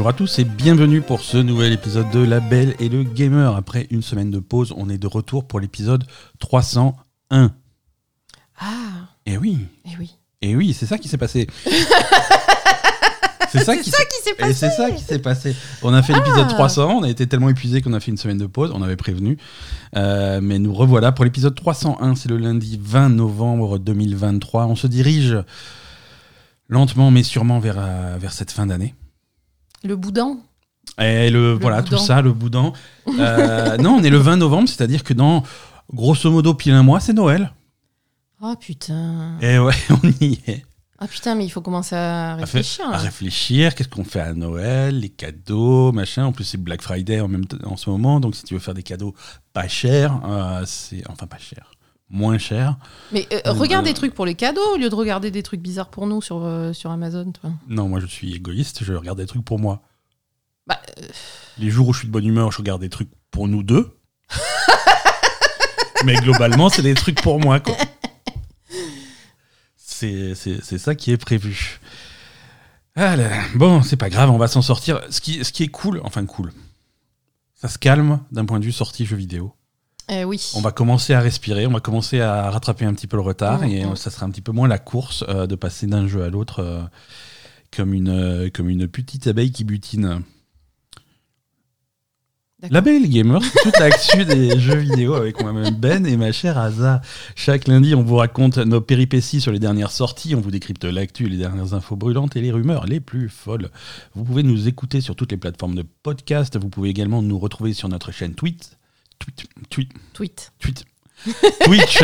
Bonjour à tous et bienvenue pour ce nouvel épisode de La Belle et le Gamer. Après une semaine de pause, on est de retour pour l'épisode 301. Ah, Et oui, et oui. et oui, c'est ça qui s'est passé. c'est ça qui s'est passé. c'est ça qui s'est passé. On a fait l'épisode Ah. 300, on a été tellement épuisé qu'on a fait une semaine de pause, on avait prévenu. Euh, mais nous revoilà pour l'épisode 301, c'est le lundi 20 novembre 2023. On se dirige lentement mais sûrement vers, euh, vers cette fin d'année. Le boudin. Et le, voilà, boudin. tout ça, le boudin. Euh, non, on est le 20 novembre, c'est-à-dire que dans grosso modo pile un mois, c'est Noël. Oh putain. Et ouais, on y est. Ah putain, mais il faut commencer à À, fait- réfléchir. à là. réfléchir, qu'est-ce qu'on fait à Noël, les cadeaux, machin. En plus, c'est Black Friday en, même en ce moment, donc si tu veux faire des cadeaux pas chers, euh, c'est enfin pas cher, moins cher. Mais euh, Euh, regarde euh, des trucs pour les cadeaux au lieu de regarder des trucs bizarres pour nous sur, euh, sur Amazon. toi. Non, moi je suis égoïste, je regarde des trucs pour moi. Bah, euh, Les jours où je suis de bonne humeur, je regarde des trucs pour nous deux. Mais globalement, c'est des trucs pour moi, quoi. C'est c'est- c'est ça qui est prévu. Ah là. Bon, c'est pas grave, on va s'en sortir. Ce qui, ce qui est cool, enfin cool, ça se calme d'un point de vue sortie jeux vidéo. Eh oui. On va commencer à respirer, on va commencer à rattraper un petit peu le retard et ça sera un petit peu moins la course euh, de passer d'un jeu à l'autre euh, comme, une, euh, comme une petite abeille qui butine. La Belle Gamer, c'est toute l'actu des jeux vidéo avec moi-même Ben et ma chère Asa. Chaque lundi, on vous raconte nos péripéties sur les dernières sorties, on vous décrypte l'actu, les dernières infos brûlantes et les rumeurs les plus folles. Vous pouvez nous écouter sur toutes les plateformes de podcast, vous pouvez également nous retrouver sur notre chaîne Tweet, Tweet, Tweet, Tweet. Tweet. Twitch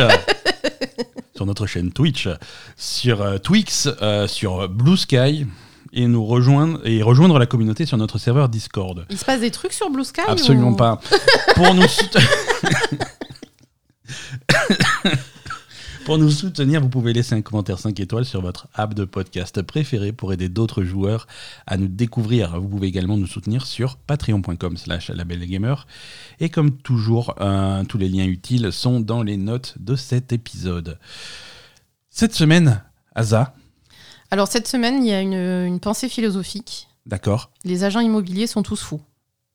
sur notre chaîne Twitch, sur euh, Twix, euh, sur Blue Sky et nous rejoindre et rejoindre la communauté sur notre serveur Discord. Il se passe des trucs sur Blue Sky Absolument ou- pas. Pour nous soutenir Pour nous soutenir, vous pouvez laisser un commentaire 5 étoiles sur votre app de podcast préféré pour aider d'autres joueurs à nous découvrir. Vous pouvez également nous soutenir sur patreon.com slash labelgamer. Et comme toujours, euh, tous les liens utiles sont dans les notes de cet épisode. Cette semaine, Asa, Alors cette semaine, il y a une, une pensée philosophique. d'accord, Les agents immobiliers sont tous fous.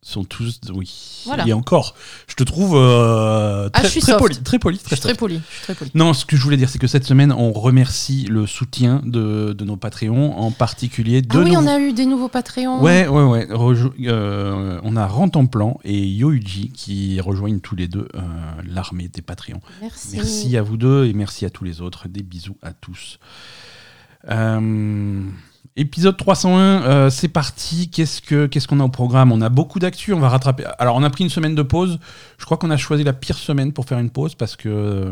Sont tous... Oui. Voilà. Et encore, je te trouve euh, Ah, très, je suis très poli, très poli, Je très très poli. Très poli. Non, ce que je voulais dire, c'est que cette semaine, on remercie le soutien de, de nos Patreons, en particulier de ah oui, nouveaux- on a eu des nouveaux Patreons. Ouais, ouais, ouais. Rejo- euh, on a Rantanplan et Youji qui rejoignent tous les deux euh, l'armée des Patreons. Merci. Merci à vous deux et merci à tous les autres. Des bisous à tous. Euh, épisode 301, euh, c'est parti. Qu'est-ce que qu'est-ce qu'on a au programme? On a beaucoup d'actu. On va rattraper. Alors, on a pris une semaine de pause. Je crois qu'on a choisi la pire semaine pour faire une pause parce que euh,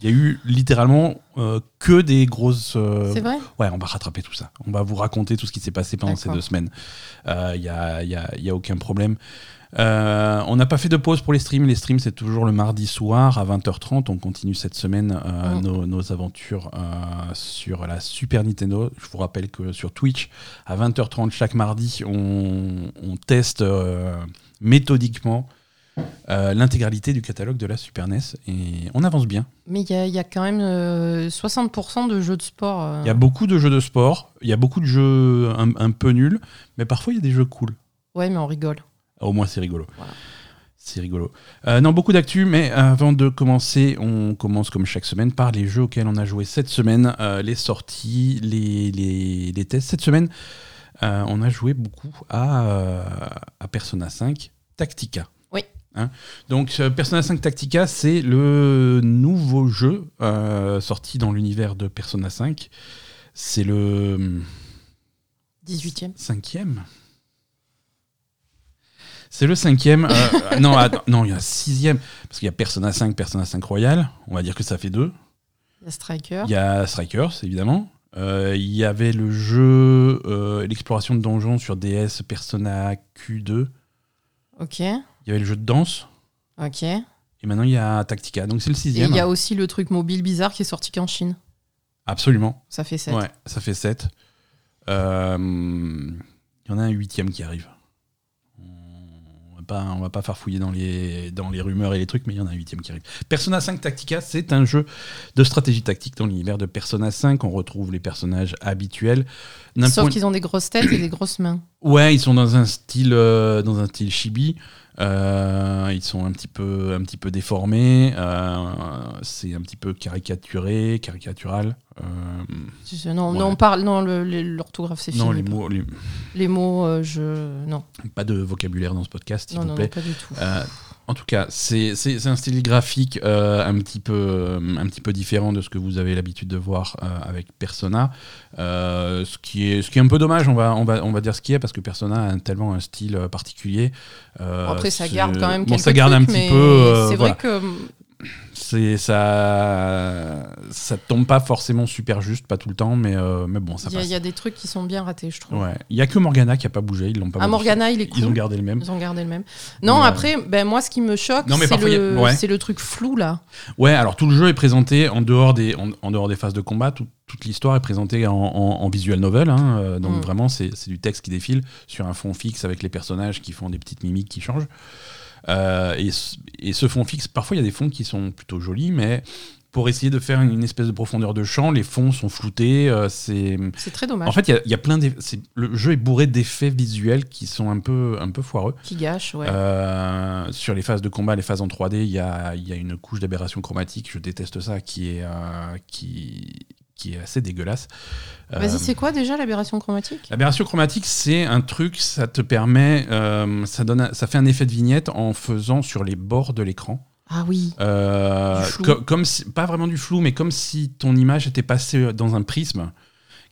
il y a eu littéralement euh, que des grosses. euh, C'est vrai? Ouais, on va rattraper tout ça. On va vous raconter tout ce qui s'est passé pendant ces deux semaines. Il n'y a, y a- y a aucun problème. Euh, on n'a pas fait de pause pour les streams. Les streams, c'est toujours le mardi soir à 20h30. On continue cette semaine euh, Mm. nos, nos aventures euh, sur la Super Nintendo. Je vous rappelle que sur Twitch, à 20h30 chaque mardi, on, on teste méthodiquement euh, l'intégralité du catalogue de la Super NES. Et on avance bien. Mais il y, a- il y a quand même euh, 60% de jeux de sport. euh, Il y a beaucoup de jeux de sport, il y a beaucoup de jeux un, un peu nuls, mais parfois il y a des jeux cool. Ouais, mais on rigole. Au moins c'est rigolo. Voilà. C'est rigolo. Euh, non, beaucoup d'actu, mais avant de commencer, on commence comme chaque semaine par les jeux auxquels on a joué cette semaine, euh, les sorties, les, les, les tests. Cette semaine, euh, on a joué beaucoup à, à Persona 5 Tactica. Oui. Hein Donc Persona 5 Tactica, c'est le nouveau jeu sorti dans l'univers de Persona 5. C'est le 18e. cinquième. C'est le cinquième. euh, non, attends, non, il y a un sixième. Parce qu'il y a Persona 5, Persona 5 Royal. On va dire que ça fait deux. Il y a Striker. Il y a Strikers, évidemment. Euh, il y avait le jeu, euh, l'exploration de donjons sur DS, Persona Q2. Ok. Il y avait le jeu de danse. Ok. Et Et maintenant, il y a Tactica. Donc, c'est le il sixième. y a aussi le truc mobile bizarre qui est sorti qu'en Chine. Absolument. Ça fait 7. Ouais, ça fait 7. Il y en a un huitième qui arrive. On va pas, on va pas farfouiller dans les, dans les rumeurs et les trucs, mais il y en a un huitième qui arrive. Persona 5 Tactica, c'est un jeu de stratégie tactique dans l'univers de Persona 5. On retrouve les personnages habituels. Sauf point- qu'ils ont des grosses têtes et des grosses mains. Ouais, ils sont dans un style, euh, dans un style chibi. Euh, ils sont un petit peu, un petit peu déformés. euh, c'est un petit peu caricaturé, caricatural. Euh, Non, Ouais. non, on parle, non, l'orthographe c'est fini. non, les mots, les- Les mots, euh, je, non, pas de vocabulaire dans ce podcast, s'il vous plaît. non, pas du tout. Euh, en tout cas, c'est un style graphique euh, un, petit peu, euh, un petit peu différent de ce que vous avez l'habitude de voir euh, avec Persona. Euh, ce, qui est, ce qui est un peu dommage, on va, on va, on va dire ce qui est, parce que Persona a un- tellement un style particulier. Après, ça garde quand même bon, quelques ça garde un trucs, petit mais peu. c'est voilà. vrai que C'est ça, ça tombe pas forcément super juste, pas tout le temps, mais, euh, mais bon, ça il y, a- passe. il y a des trucs qui sont bien ratés, je trouve. Ouais. Il y a que Morgana qui a pas bougé, ils l'ont pas. Ah, modifié. Morgana, il est cool. Ils ont gardé le même. Ils ont gardé le même. Non, Ouais. après, ben, moi, ce qui me choque, c'est a- le, ouais. c'est le truc flou, là. Ouais, alors tout le jeu est présenté en dehors des, en, en dehors des phases de combat. tout- toute l'histoire est présentée en, en- en visual novel. hein, euh, donc Mm. vraiment, c'est du texte qui défile sur un fond fixe avec les personnages qui font des petites mimiques qui changent. Euh, et, et ce fond fixe, parfois il y a des fonds qui sont plutôt jolis, mais pour essayer de faire une espèce de profondeur de champ, les fonds sont floutés. euh, c'est très dommage. en fait, il y a- il y, a plein Le jeu est bourré d'effets visuels qui sont un peu, un peu foireux. qui gâche, ouais. Euh, sur les phases de combat, les phases en 3D, il y a, y a une couche d'aberration chromatique, je déteste ça, qui est, euh, qui, qui est assez dégueulasse. Euh, Vas-y, c'est quoi déjà l'aberration chromatique? L'aberration chromatique, c'est un truc, ça te permet, euh, ça, donne, un- ça fait un effet de vignette en faisant sur les bords de l'écran. Ah oui. Euh, co- comme si- pas vraiment du flou, mais comme si ton image était passée dans un prisme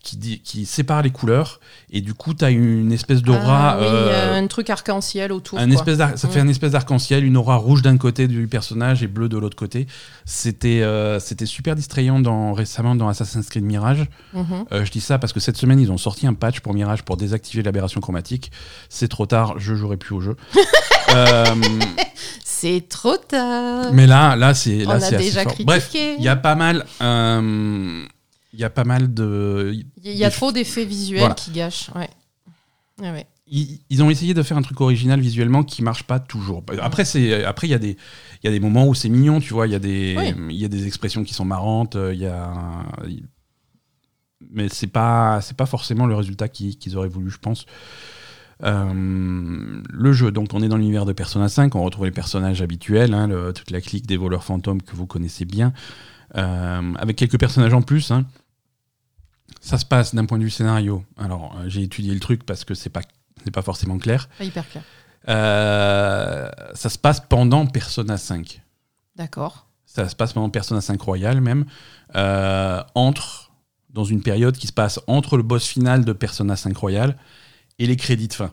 qui, dit- qui sépare les couleurs, et du coup, tu as une espèce d'aura. Ah oui, euh, un truc arc-en-ciel autour. un quoi. espèce ça Mm. fait un espèce d'arc-en-ciel, une aura rouge d'un côté du personnage et bleu de l'autre côté. C'était euh, c'était super distrayant dans, récemment dans Assassin's Creed Mirage. Mhm. Euh, je dis ça parce que cette semaine, ils ont sorti un patch pour Mirage pour désactiver l'aberration chromatique. C'est trop tard, je jouerai plus au jeu. Euh, C'est trop tard. mais là, là c'est là, c'est déjà fort. Bref, il y a pas mal. Il y a pas mal de. Il y a trop d'effets visuels Voilà. qui gâchent. Ouais. Ouais. ils, ils ont essayé de faire un truc original visuellement qui marche pas toujours. Après, c'est après il y a des il y a des moments où c'est mignon, tu vois, il y a des Oui. il y a des expressions qui sont marrantes, euh, il y a mais c'est pas c'est pas forcément le résultat qu'ils auraient voulu, je pense. Euh, le jeu, donc on est dans l'univers de Persona 5, on retrouve les personnages habituels, hein, le- toute la clique des voleurs fantômes que vous connaissez bien, avec quelques personnages en plus. hein. Ça se passe d'un point de vue scénario. Alors euh, j'ai étudié le truc parce que c'est pas pas forcément clair. Pas hyper clair. Euh, ça se passe pendant Persona 5. D'accord. Ça se passe pendant Persona 5 Royal même, euh, entre dans une période qui se passe entre le boss final de Persona 5 Royal et les crédits de fin.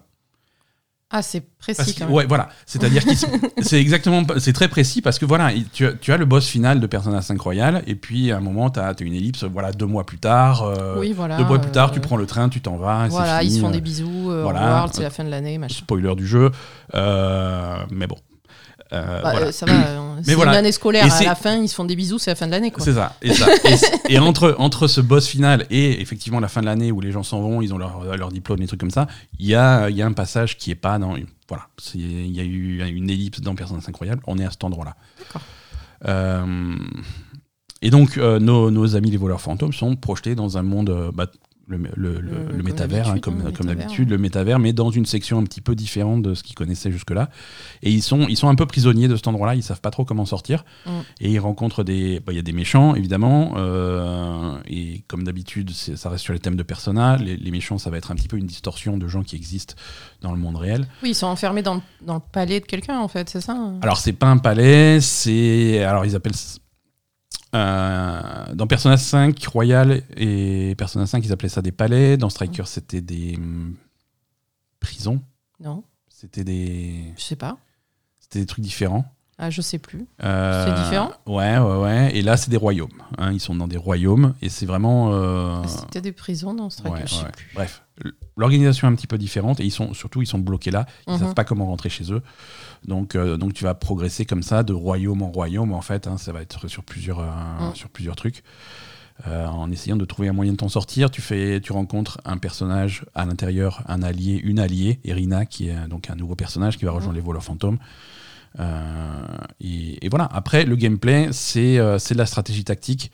Ah, c'est précis quand même. ouais, voilà. C'est-à-dire que c'est exactement, c'est très précis parce que voilà, il- tu as, tu as le boss final de Persona 5 Royal et puis à un moment tu as, une ellipse, voilà, deux mois plus tard. euh, oui, voilà. deux mois plus tard, euh, tu prends le train, tu t'en vas. Voilà, ils se font euh, des bisous. euh, voilà. C'est la fin de l'année, machin. spoiler du jeu. Euh, mais bon. Euh, Bah, voilà. euh, ça va. C'est voilà. une année scolaire. Et à la fin, ils se font des bisous, c'est la fin de l'année. quoi. C'est ça. Et, ça. Et- et entre, entre ce boss final et effectivement la fin de l'année où les gens s'en vont, ils ont leur, leur diplôme, des trucs comme ça, il y a, il y a un passage qui est pas dans. Voilà. Il y a eu une ellipse dans Persona 5 Royal. On est à cet endroit-là. D'accord. Euh, et donc, euh, nos, nos amis les voleurs fantômes sont projetés dans un monde. euh, bah, le, le, le- le métavers, hein, comme, hein, comme d'habitude, le métavers, mais dans une section un petit peu différente de ce qu'ils connaissaient jusque-là. Et ils sont, ils sont un peu prisonniers de cet endroit-là, ils savent pas trop comment sortir. Mm. Et ils rencontrent des. bah, Il y a des méchants, évidemment. euh, et comme d'habitude, ça reste sur les thèmes de Persona. Les, les méchants, ça va être un petit peu une distorsion de gens qui existent dans le monde réel. Oui, ils sont enfermés dans, le- dans le palais de quelqu'un, en fait, c'est ça hein? Alors, c'est pas un palais, c'est. Alors, ils appellent. Euh, dans Persona 5 Royal et Persona 5, ils appelaient ça des palais. Dans Striker, c'était des hum, prisons. Non, C'était des, je sais pas. c'était des trucs différents. Ah, je sais plus. Euh, C'est différent Ouais, ouais, ouais. Et là, c'est des royaumes. hein. Ils sont dans des royaumes et c'est vraiment. euh, Ah, C'était des prisons dans Strike, ouais, je sais ouais. plus. Bref, l'organisation est un petit peu différente et ils sont surtout ils sont bloqués là. Ils Mhm. savent pas comment rentrer chez eux. Donc, euh, donc tu vas progresser comme ça de royaume en royaume en fait. hein. ça va être sur plusieurs, euh, Mm. sur plusieurs trucs. euh, en essayant de trouver un moyen de t'en sortir. Tu, fais, tu rencontres un personnage à l'intérieur, un allié, une alliée, Irina, qui est donc un nouveau personnage qui va rejoindre les voleurs fantômes. Euh, et, et, voilà, après, le gameplay, c'est c'est de la stratégie tactique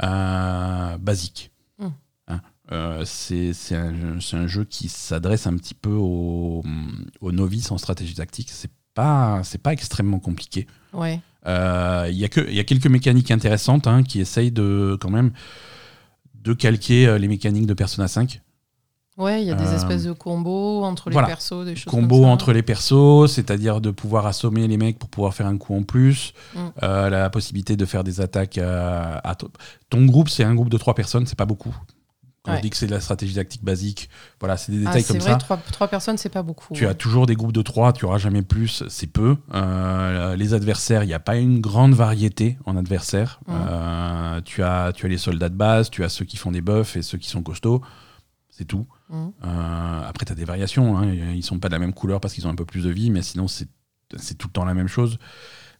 basique. Euh, c'est un, un, jeu qui s'adresse un petit peu aux, aux, novices en stratégie tactique. C'est pas, pas extrêmement compliqué. Ouais. Euh, il y, a que, y a quelques mécaniques intéressantes hein, qui essayent de, quand même de calquer euh, les mécaniques de Persona 5. Ouais, il y a des espèces de combos entre les persos, des choses combos comme ça. entre les persos, c'est-à-dire de pouvoir assommer les mecs pour pouvoir faire un coup en plus, Mm. la possibilité de faire des attaques à, à ton groupe, c'est un groupe de trois personnes, c'est pas beaucoup. Quand Ouais. on dit que c'est de la stratégie tactique basique, voilà, c'est des Ah, détails comme vrai, ça. Trois, trois personnes, c'est pas beaucoup. Tu as toujours des groupes de 3, tu auras jamais plus, c'est peu. Euh, les adversaires, il n'y a pas une grande variété en adversaires. Euh, tu, as, tu as les soldats de base, tu as ceux qui font des buffs et ceux qui sont costauds. C'est tout. Mhm. Euh, après, tu as des variations. Hein. Ils sont pas de la même couleur parce qu'ils ont un peu plus de vie, mais sinon, c'est tout le temps la même chose.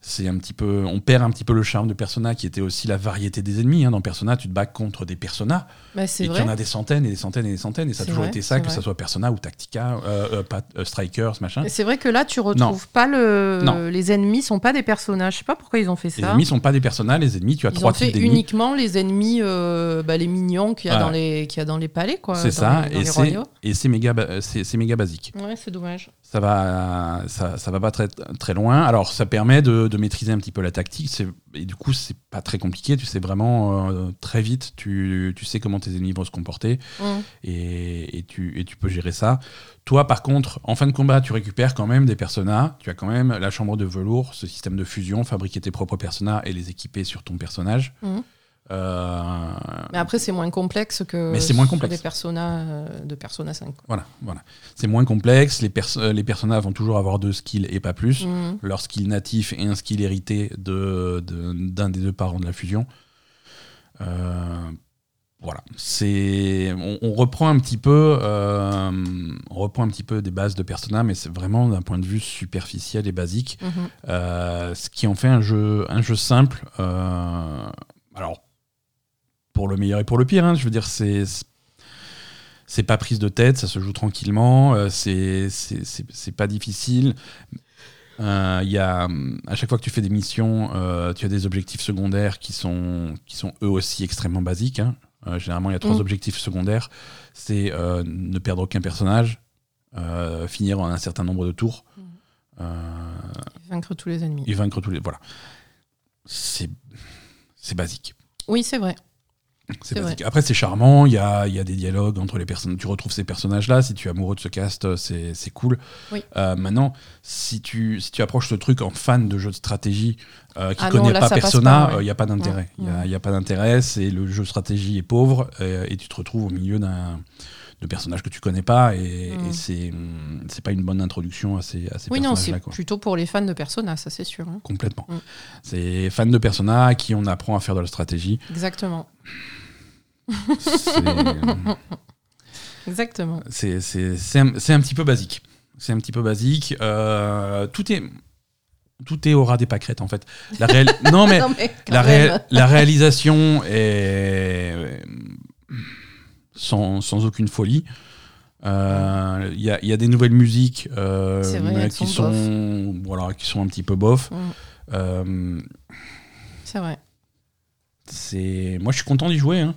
C'est un petit peu, on perd un petit peu le charme de Persona qui était aussi la variété des ennemis. hein. Dans Persona, tu te bats contre des Persona Bah, et vrai. y en a des centaines et des centaines et des centaines. Et ça a toujours vrai, été ça, que ce soit Persona ou Tactica, euh, euh, pas- euh, Strikers, machin. C'est vrai que là, tu retrouves pas le. Non. Les ennemis sont pas des personnages. Je sais pas pourquoi ils ont fait Les ça. ennemis sont pas des personnages, les ennemis, tu as Ils trois types d'ennemis. uniquement les ennemis, bah, les mignons qu'il y, a dans les- qu'il y a dans les palais, quoi. C'est ça, les- et les c'est royaumes. et c'est méga, c'est méga basique. Ouais, c'est dommage. Ça va, ça, ça va pas très, très loin. Alors, ça permet de, de maîtriser un petit peu la tactique. c'est- Et du coup, c'est pas très compliqué. Tu sais vraiment euh, très vite, tu, tu sais comment tes ennemis vont se comporter Mm. et, et tu, et tu peux gérer ça. Toi, par contre, en fin de combat, tu récupères quand même des personas. Tu as quand même la chambre de velours, ce système de fusion, fabriquer tes propres personas et les équiper sur ton personnage. Mhm. Euh, Mais après, c'est moins complexe que Mais c'est moins sur complexe. les personas euh, de Persona 5. quoi. Voilà, voilà. C'est moins complexe. Les, perso- euh, les personnages vont toujours avoir deux skills et pas plus. Mhm. Leur skill natif et un skill hérité de- de- d'un des deux parents de la fusion. Euh, voilà. C'est, on, on reprend un petit peu, euh, on reprend un petit peu des bases de Persona, mais c'est vraiment d'un point de vue superficiel et basique. Mhm. Euh, ce qui en fait un jeu, un jeu simple. euh, alors, pour le meilleur et pour le pire, hein, je veux dire, c'est c'est pas prise de tête, ça se joue tranquillement, euh, c'est pas difficile. Euh, y a, à chaque fois que tu fais des missions, euh, tu as des objectifs secondaires qui sont, qui sont eux aussi extrêmement basiques. hein. Généralement, il y a trois Mm. objectifs secondaires. C'est ne perdre aucun personnage, finir en un certain nombre de tours, Mm. Vaincre tous les ennemis. et vaincre tous les. Voilà. C'est basique. Oui, c'est vrai. C'est. Après, c'est charmant, il y a, y a des dialogues entre les personnes. Tu retrouves ces personnages-là, si tu es amoureux de ce cast, c'est c'est cool. Oui. Euh, maintenant, si tu, si tu approches ce truc en fan de jeux de stratégie euh, qui Ah non, connaît là, pas Persona, ouais. il n'y a pas d'intérêt. Il Ouais, n'y a, ouais. y a pas d'intérêt, c'est le jeu de stratégie est pauvre euh, et tu te retrouves au milieu d'un de personnages que tu connais pas et, Mm. et c'est hum, c'est pas une bonne introduction à ces, à ces Oui, non, c'est plutôt pour les fans de Persona, ça c'est sûr. hein. Complètement. Mm. C'est fan de Persona à qui on apprend à faire de la stratégie. Exactement. C'est- Exactement. C'est un, un petit peu basique. C'est un petit peu basique. Euh, tout est tout est au ras des pâquerettes en fait. La réal- non mais Non, mais quand la, la réalisation est sans, sans aucune folie. Euh, Il y, a, y a des nouvelles musiques euh, vrai, qui sont voilà qui sont un petit peu bof. Mm. Euh, C'est vrai. c'est moi je suis content d'y jouer. hein.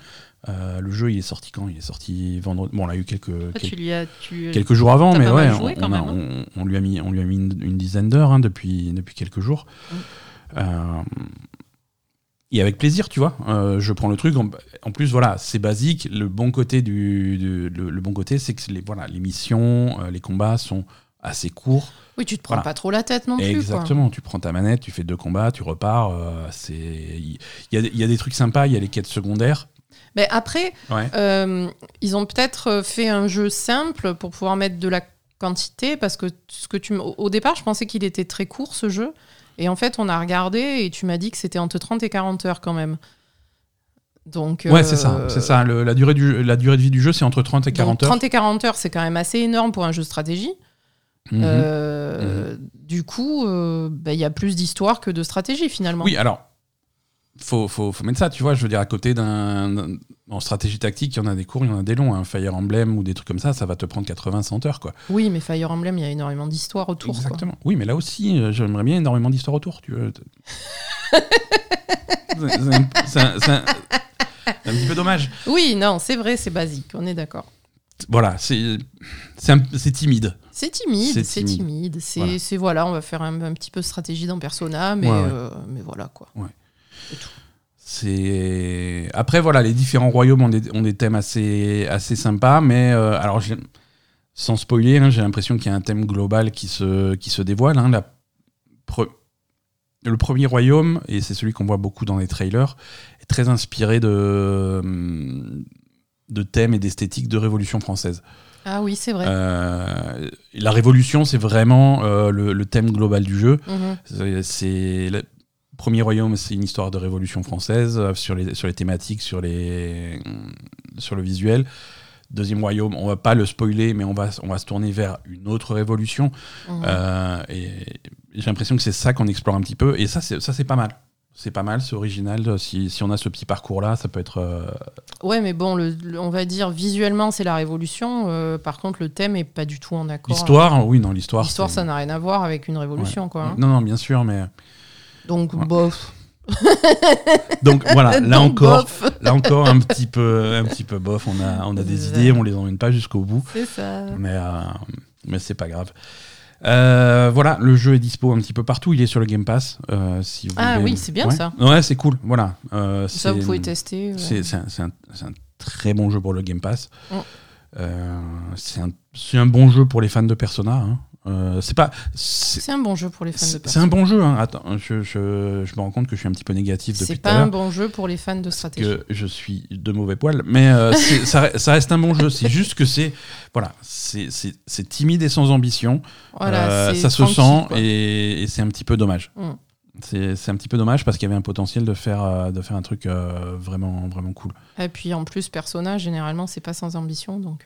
Euh, le jeu il est sorti quand? Il est sorti vendredi. Bon on a eu quelques, Toi, quelques tu lui as. Tu... quelques jours avant, mais ouais, joué on, quand on a- même, on- on lui a mis, on lui a mis une, une dizaine d'heures hein, depuis, depuis quelques jours. Mm. Euh, et avec plaisir, tu vois. Euh, je prends le truc. En, en plus, voilà, c'est basique. Le bon côté du, du- le, le bon côté, c'est que les, voilà, les missions, les combats sont assez courts. Oui, tu te prends Voilà. pas trop la tête non plus. Exactement. Tu prends ta manette, tu fais deux combats, tu repars. euh, c'est, il y, y a des trucs sympas. Il y a les quêtes secondaires. Mais après, Ouais. euh, ils ont peut-être fait un jeu simple pour pouvoir mettre de la quantité parce que ce que tu au départ, je pensais qu'il était très court ce jeu. Et en fait, on a regardé et tu m'as dit que c'était entre 30 et 40 heures quand même. Donc, Ouais, euh, c'est ça. C'est ça. Le- la, durée du, la durée de vie du jeu, c'est entre 30 et donc 40 heures. 30 et 40 heures, c'est quand même assez énorme pour un jeu de stratégie. Mhm. Euh, Du coup, euh, bah, il y a plus d'histoire que de stratégie finalement. Oui, alors, faut, faut, faut mettre ça, tu vois. Je veux dire, à côté d'un. En stratégie tactique, il y en a des courts, il y en a des longs. Un Fire Emblem ou des trucs comme ça, ça va te prendre 80-100 heures, quoi. Oui, mais Fire Emblem, il y a énormément d'histoires autour. quoi. Exactement. Oui, mais là aussi, euh, j'aimerais bien énormément d'histoires autour. Tu veux. c'est un, petit peu dommage. Oui, non, c'est vrai, c'est basique, on est d'accord. Voilà, c'est c'est un- c'est timide. C'est timide, C'est timide. C'est Voilà. c'est- voilà. on va faire un, un petit peu de stratégie dans Persona, mais, Ouais, ouais. euh, mais voilà quoi. C'est après voilà, les différents royaumes ont des, ont des thèmes assez assez sympas, mais euh, alors sans spoiler, hein, j'ai l'impression qu'il y a un thème global qui se qui se dévoile. hein. La pre- le premier royaume et c'est celui qu'on voit beaucoup dans les trailers est très inspiré de de thèmes et d'esthétique de Révolution française. Ah oui, c'est vrai. Euh, la Révolution, c'est vraiment euh, le, le thème global du jeu. Mhm. C'est- premier royaume, c'est une histoire de révolution française euh, sur les sur les thématiques, sur les sur le visuel. Deuxième royaume, on va pas le spoiler, mais on va on va se tourner vers une autre révolution. Mhm. Euh, et j'ai l'impression que c'est ça qu'on explore un petit peu. Et ça, c'est ça c'est pas mal. C'est pas mal, c'est original. Si, si on a ce petit parcours là, ça peut être. euh, Ouais, mais bon, le, le- on va dire visuellement, c'est la révolution. euh, par contre, le thème est pas du tout en accord. L'histoire, oui, non, l'histoire. L'histoire, ça n'a rien à voir avec une révolution, quoi. hein. Non, non, bien sûr, mais Donc, Ouais. bof. donc voilà, là Donc, encore, bof. là encore un petit peu, un petit peu bof. On a, on a des idées, on les emmène pas jusqu'au bout, C'est ça. mais, euh, mais c'est pas grave. Euh, voilà, le jeu est dispo un petit peu partout. Il est sur le Game Pass. euh, si vous Ah voulez- oui, c'est bien Ouais. ça. Ouais, c'est cool. Voilà. Euh, Ça, vous pouvez tester. ouais. C'est un, c'est un- c'est un très bon jeu pour le Game Pass. Euh, c'est un, c'est un bon jeu pour les fans de Persona. hein. Euh, c'est pas. C'est un bon jeu pour les fans de c'est un bon jeu. hein. Attends, je, je, je me rends compte que je suis un petit peu négatif depuis C'est pas un bon jeu pour les fans de stratégie. que je suis de mauvais poil, mais euh, ça, ça reste un bon jeu. C'est juste que c'est voilà, c'est timide et sans ambition. Voilà, Euh, ça se sent quoi. et, et c'est un petit peu dommage. Mm. C'est un petit peu dommage parce qu'il y avait un potentiel de faire euh, de faire un truc vraiment vraiment cool. Et puis en plus, Persona, généralement, c'est pas sans ambition. Donc,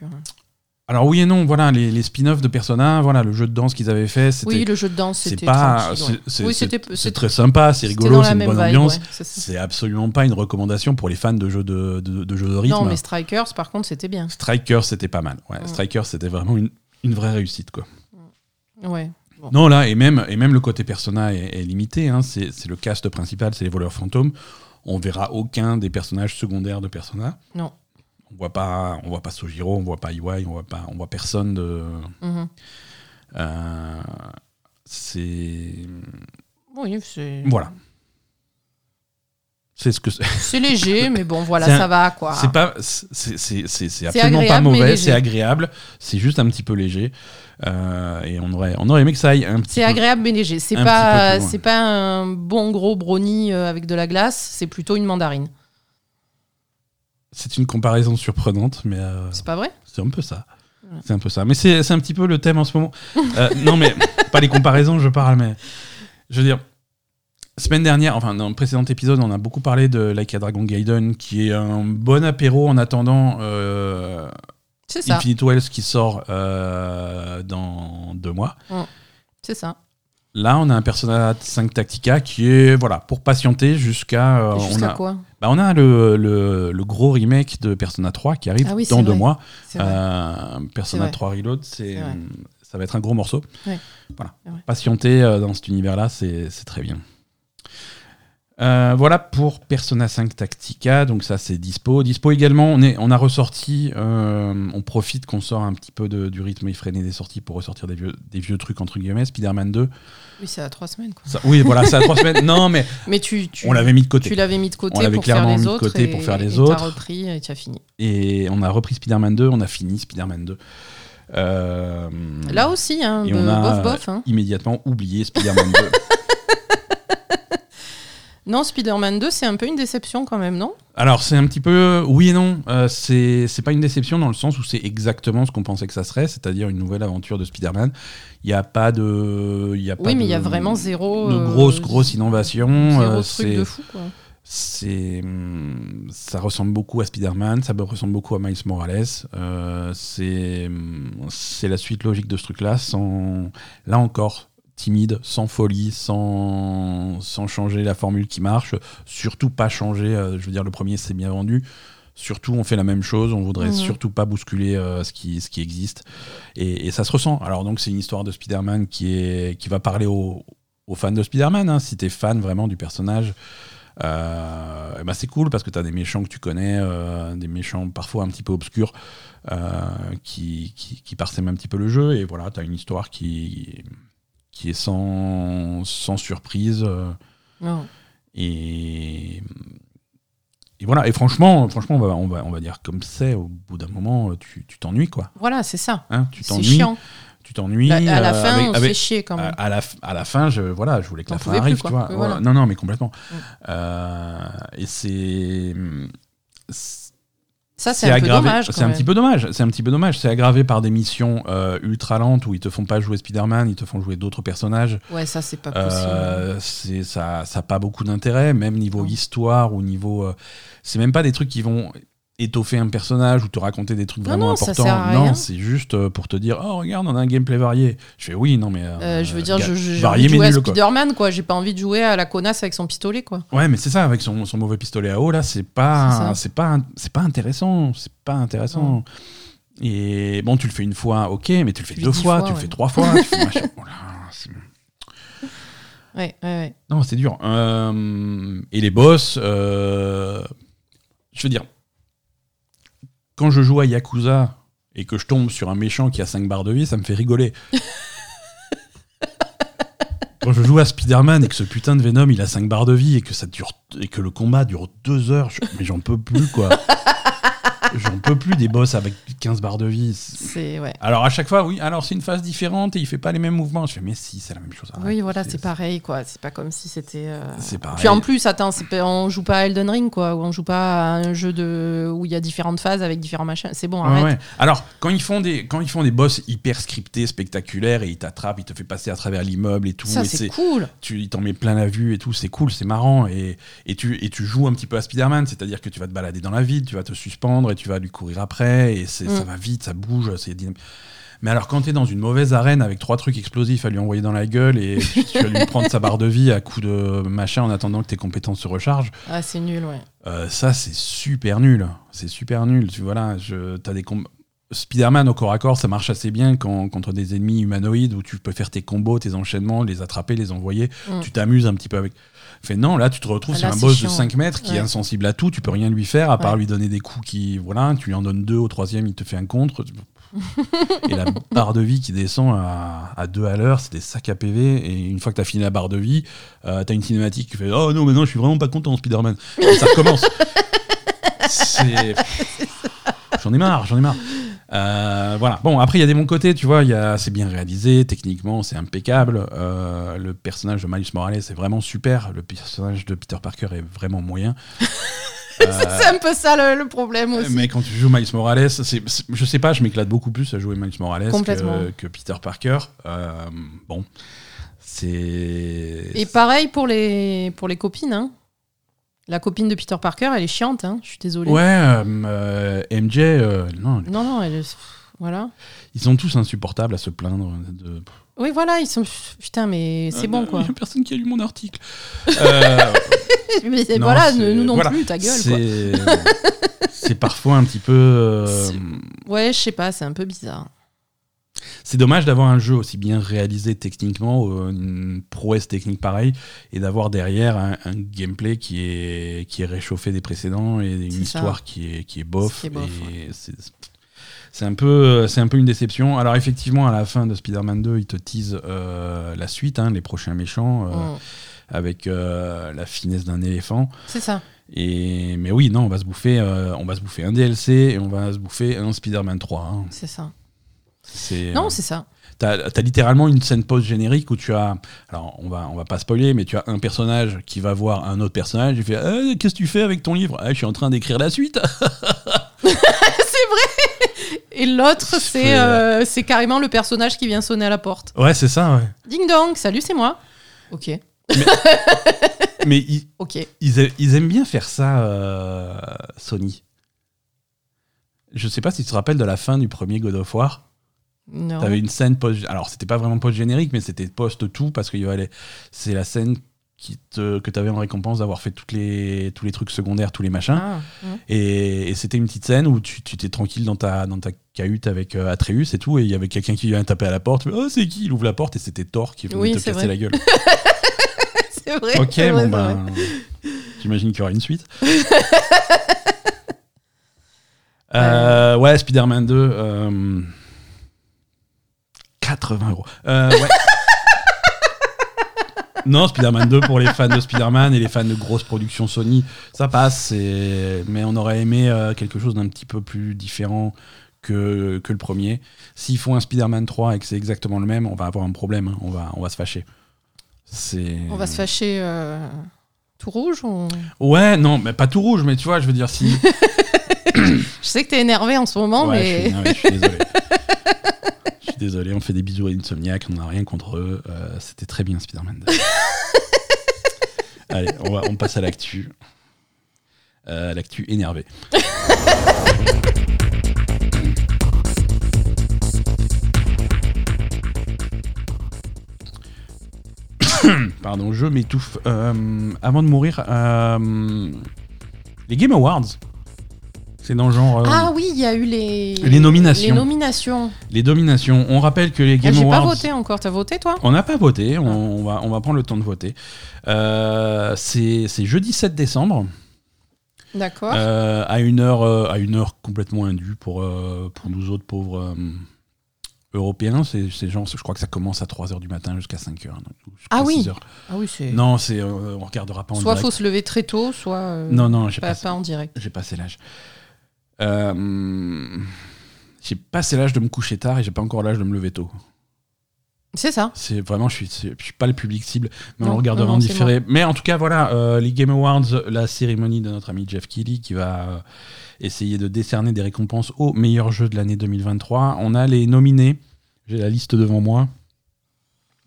Alors oui et non, voilà les, les spin-offs de Persona, voilà le jeu de danse qu'ils avaient fait, c'était Oui, le jeu de danse, c'était pas c'est- ouais. Oui, très sympa, c'est rigolo, c'est une bonne vibe, ambiance. ouais, c'est absolument pas une recommandation pour les fans de jeux de, de, de jeux de rythme. Non, mais Strikers, par contre, c'était bien. Strikers, c'était pas mal. Ouais, Mm. Strikers, c'était vraiment une, une vraie réussite. Quoi. Ouais. Bon. Non, là, et même, et même le côté persona est, est limité. hein. C'est c'est le cast principal, c'est les voleurs fantômes. On verra aucun des personnages secondaires de Persona. Non. On voit pas, on voit pas Sojiro, on voit pas Iwai, on voit pas, on voit personne de. Mhm. euh, c'est Oui, c'est voilà. C'est ce que c'est. c'est léger, mais bon, voilà, un- ça va, quoi. C'est pas, c'est c'est- c'est- c'est absolument pas mauvais, c'est agréable, c'est juste un petit peu léger. Euh, et on aurait, on aurait aimé que ça aille un petit C'est agréable mais léger. C'est pas, c'est pas un bon gros brownie euh, avec de la glace. C'est plutôt une mandarine. C'est une comparaison surprenante, mais euh, C'est pas vrai c'est un peu ça. Ouais. C'est un peu ça. Mais c'est un petit peu le thème en ce moment. Euh, non, mais pas les comparaisons, je parle, mais je veux dire. Semaine dernière, enfin dans le précédent épisode, on a beaucoup parlé de Like a Dragon Gaiden, qui est un bon apéro en attendant euh, C'est ça. Infinite Wells qui sort euh, dans deux mois. C'est ça. Là, on a un Persona 5 Tactica qui est voilà pour patienter jusqu'à. euh, Jusqu'à quoi? Bah, on a le, le- le gros remake de Persona 3 qui arrive Ah oui, dans deux vrai. mois. Euh, Persona vrai. 3 Reload, c'est ça va être un gros morceau. Ouais. Voilà. Patienter euh, dans cet univers-là, c'est très bien. Euh, voilà pour Persona 5 Tactica, donc ça c'est dispo. Dispo également, on, est, on a ressorti, euh, on profite qu'on sort un petit peu de- du rythme effréné des sorties pour ressortir des vieux, des vieux trucs entre guillemets. Spider-Man 2, Oui, c'est à trois semaines. Quoi. ça- oui voilà, ça a trois semaines. Non mais Mais tu, tu, on l'avait mis de côté. tu l'avais mis de On côté l'avait pour faire clairement mis de autres. côté et, pour faire les et autres. T'as repris et tu as fini. Et on a repris Spider-Man 2, on a fini Spider-Man 2. Euh, Là aussi, hein, Et on a bof bof. Hein. immédiatement oublié Spider-Man 2. Non, Spider-Man 2, c'est un peu une déception quand même, non? Alors, c'est un petit peu oui et non. Euh, c'est c'est pas une déception dans le sens où c'est exactement ce qu'on pensait que ça serait, c'est-à-dire une nouvelle aventure de Spider-Man. Il n'y a pas de. Il y a pas Oui, mais il y a vraiment zéro. De euh, grosse, grosse innovation. Zéro Euh, truc c'est- de fou, quoi. c'est hum, ça ressemble beaucoup à Spider-Man, ça ressemble beaucoup à Miles Morales. Euh, c'est hum, c'est la suite logique de ce truc-là. Sans là encore timide, sans folie, sans, sans changer la formule qui marche. Surtout pas changer. euh, je veux dire, le premier, c'est bien vendu. Surtout, on fait la même chose. On voudrait Mhm. surtout pas bousculer euh, ce, qui, ce qui existe. Et, et ça se ressent. Alors, donc, c'est une histoire de Spider-Man qui, est, qui va parler aux, aux fans de Spider-Man. hein. Si t'es fan vraiment du personnage, euh, eh ben c'est cool parce que t'as des méchants que tu connais, euh, des méchants parfois un petit peu obscurs qui, qui, qui parsèment un petit peu le jeu. Et voilà, t'as une histoire qui, qui est sans, sans surprise. euh, Non. et, et voilà. Et franchement, franchement on, va, on, va, on va dire comme c'est, au bout d'un moment, tu tu t'ennuies, quoi. Voilà, c'est ça. Hein, tu C'est t'ennuies. chiant. Tu t'ennuies. Bah, à la euh, fin, avec- on avec- chier quand même. à la, à la fin, je, voilà, je voulais que T'en la fin arrive, quoi. tu vois. Oui, Voilà. Non, non, mais complètement. Mm. Euh, et c'est. C'est- Ça, c'est un peu dommage. C'est un petit peu dommage. C'est un petit peu dommage. C'est aggravé par des missions euh, ultra lentes où ils te font pas jouer Spider-Man, ils te font jouer d'autres personnages. Ouais, ça, c'est pas possible. Euh, c'est ça, ça a pas beaucoup d'intérêt, même niveau histoire ou niveau. euh, c'est même pas des trucs qui vont étoffer un personnage ou te raconter des trucs Non, vraiment non, importants. non, c'est juste euh, pour te dire oh regarde on a un gameplay varié. Je fais oui non mais. euh, Euh, je veux dire, je- je- varié envie de jouer à. Spider-Man, quoi. J'ai pas envie de jouer à la connasse avec son pistolet, quoi. Ouais mais c'est ça avec son, son mauvais pistolet à eau là c'est pas c'est pas c'est pas intéressant c'est pas intéressant. Et bon tu le fais une fois ok mais tu le fais Tu deux fois, fois, tu le fais trois fois tu fais machin. Oh là, Ouais, ouais, ouais. Non, c'est dur. Euh, et les boss, je veux dire, quand je joue à Yakuza et que je tombe sur un méchant qui a 5 barres de vie, ça me fait rigoler. quand je joue à Spider-Man et que ce putain de Venom il a 5 barres de vie et que ça dure et que le combat dure 2 heures, je- mais j'en peux plus quoi. j'en peux plus des boss avec 15 barres de vie. C'est, ouais. Alors à chaque fois, oui, alors c'est une phase différente et il fait pas les mêmes mouvements. Je fais mais si, c'est la même chose. Oui, voilà, c'est pareil, quoi. C'est pas comme si c'était. euh, C'est pareil. Puis en plus, attends, on joue pas à Elden Ring, quoi. Ou on joue pas à un jeu de... où il y a différentes phases avec différents machins. C'est bon, arrête. ouais. Alors, quand ils, font des, quand ils font des boss hyper scriptés, spectaculaires, et ils t'attrapent, ils te font passer à travers l'immeuble et tout, Ça, c'est cool. tu t'en mets plein la vue et tout, c'est cool, c'est marrant, et, et, tu, et tu joues un petit peu à Spider-Man, c'est-à-dire que tu vas te balader dans la ville, tu vas te suspendre, et tu vas lui courir après, et c'est- Mm. ça va vite, ça bouge, c'est dynamique. Mais alors, quand t'es dans une mauvaise arène avec trois trucs explosifs à lui envoyer dans la gueule et tu, tu vas lui prendre sa barre de vie à coup de machin en attendant que tes compétences se rechargent, Ah, c'est nul, ouais. euh, ça, c'est super nul. C'est super nul. Tu vois là, t'as des combats. Spider-Man au corps à corps, ça marche assez bien quand, contre des ennemis humanoïdes où tu peux faire tes combos, tes enchaînements, les attraper, les envoyer. Mm. Tu t'amuses un petit peu avec. Fait non, là, tu te retrouves Ah, sur là, un c'est boss chiant. de 5 mètres qui est insensible à tout. Tu peux rien lui faire à part Ouais. lui donner des coups qui. Voilà, tu lui en donnes deux, au troisième, il te fait un contre. et la barre de vie qui descend à, à 2 à l'heure, c'est des sacs à PV. Et une fois que tu as fini la barre de vie, euh, tu as une cinématique qui fait Oh non, mais non, je suis vraiment pas content, Spider-Man. Et ça recommence. J'en ai marre, j'en ai marre. Euh, voilà. Bon, après, il y a des bons côtés, tu vois. il y a- C'est bien réalisé, techniquement, c'est impeccable. Euh, le personnage de Miles Morales est vraiment super. Le personnage de Peter Parker est vraiment moyen. Euh, C'est un peu ça le, le problème aussi. mais quand tu joues Miles Morales, je sais pas, je m'éclate beaucoup plus à jouer Miles Morales que Peter Parker. Euh, bon, c'est. Et pareil pour les, pour les copines. Hein. La copine de Peter Parker, elle est chiante, hein. je suis désolée. Ouais, euh, euh, MJ, euh, non, Non, non, elle est... Voilà. ils sont tous insupportables à se plaindre. De... Oui, voilà, ils sont... Putain, mais c'est Ah, bon, non, quoi. Il y a personne qui a lu mon article. Euh, Mais c'est- non, voilà, c'est- nous non voilà. plus, ta gueule, quoi. C'est, c'est parfois un petit peu. euh, C'est- Ouais, je sais pas, c'est un peu bizarre. C'est dommage d'avoir un jeu aussi bien réalisé techniquement, euh, une prouesse technique pareille, et d'avoir derrière un, un gameplay qui est, qui est réchauffé des précédents et une histoire qui est, qui est bof. C'est, un peu, un peu une déception. Alors effectivement, à la fin de Spider-Man 2, ils te teasent euh, la suite, hein, les prochains méchants, euh, Mm. avec euh, la finesse d'un éléphant. C'est ça. Et mais oui, non, on va se bouffer, on va se bouffer un DLC et on va se bouffer un Spider-Man 3. hein. C'est ça. C'est, Non, c'est ça. T'as as littéralement une scène post-générique où tu as. Alors, on va, on va pas spoiler, mais tu as un personnage qui va voir un autre personnage. Il fait Ah, Qu'est-ce que tu fais avec ton livre? Ah, Je suis en train d'écrire la suite. Et l'autre, C'est- c'est euh, c'est carrément le personnage qui vient sonner à la porte. ouais, c'est ça, ouais. Ding dong, salut, c'est moi. Ok, Mais ils, ok. ils a- ils aiment bien faire ça, euh, Sony. Je sais pas si tu te rappelles de la fin du premier God of War. T'avais une scène post. Alors, c'était pas vraiment post-générique, mais c'était post-tout, parce que c'est la scène qui te... que t'avais en récompense d'avoir fait toutes les... tous les trucs secondaires, tous les machins. Ah, ouais. Et, et c'était une petite scène où tu tu étais tranquille dans ta, dans ta cahute avec euh, Atreus et tout, et il y avait quelqu'un qui vient taper à la porte. Oh, c'est qui? Il ouvre la porte et c'était Thor qui venait Oui, te casser vrai. la gueule. C'est vrai. ok, vrai, bon ben. J'imagine qu'il y aura une suite. Euh, ouais, Spider-Man 2. euh, 80 euros. Euh, ouais. non, Spider-Man 2 pour les fans de Spider-Man et les fans de grosses productions Sony, ça passe. Mais on aurait aimé euh, quelque chose d'un petit peu plus différent que, que le premier. S'ils font un Spider-Man 3 et que c'est exactement le même, on va avoir un problème. hein. On, va, on va se fâcher. C'est... On va se fâcher euh, tout rouge ou... Ouais, non, mais pas tout rouge, mais tu vois, je veux dire, si. Je sais que t'es énervé en ce moment, Ouais, mais. je, suis, non, mais je suis désolé. désolé, on fait des bisous à Insomniac, on n'a rien contre eux. euh, C'était très bien Spider-Man 2. Allez, on, va, on passe à l'actu. Euh, l'actu énervé. Pardon, je m'étouffe. Euh, avant de mourir, les Game Awards, c'est dans le genre. euh, Ah oui, il y a eu les... Les nominations. Les nominations. Les dominations. On rappelle que les Ah, Game J'ai pas Awards. voté encore. T'as voté, toi? On n'a pas voté, on, on va, on va prendre le temps de voter. Euh, c'est jeudi 7 décembre, D'accord. euh, à, une heure, euh, à une heure complètement indue pour, euh, pour nous autres pauvres Européens. C'est genre, je crois que ça commence à 3h du matin jusqu'à 5h. donc, jusqu'à Ah oui. 6h. Ah oui. Non, c'est, on regardera pas en Soit direct. faut se lever très tôt, soit. Non, non, j'ai pas, pas, pas en direct. j'ai passé l'âge. Euh, j'ai passé l'âge de me coucher tard et j'ai pas encore l'âge de me lever tôt. C'est ça. C'est vraiment, je suis, je suis pas le public cible, mais on le regardera non, en différé. Mais en tout cas, voilà, euh, les Game Awards, la cérémonie de notre ami Jeff Keighley qui va euh, essayer de décerner des récompenses aux meilleurs jeux de l'année 2023. On a les nominés. J'ai la liste devant moi.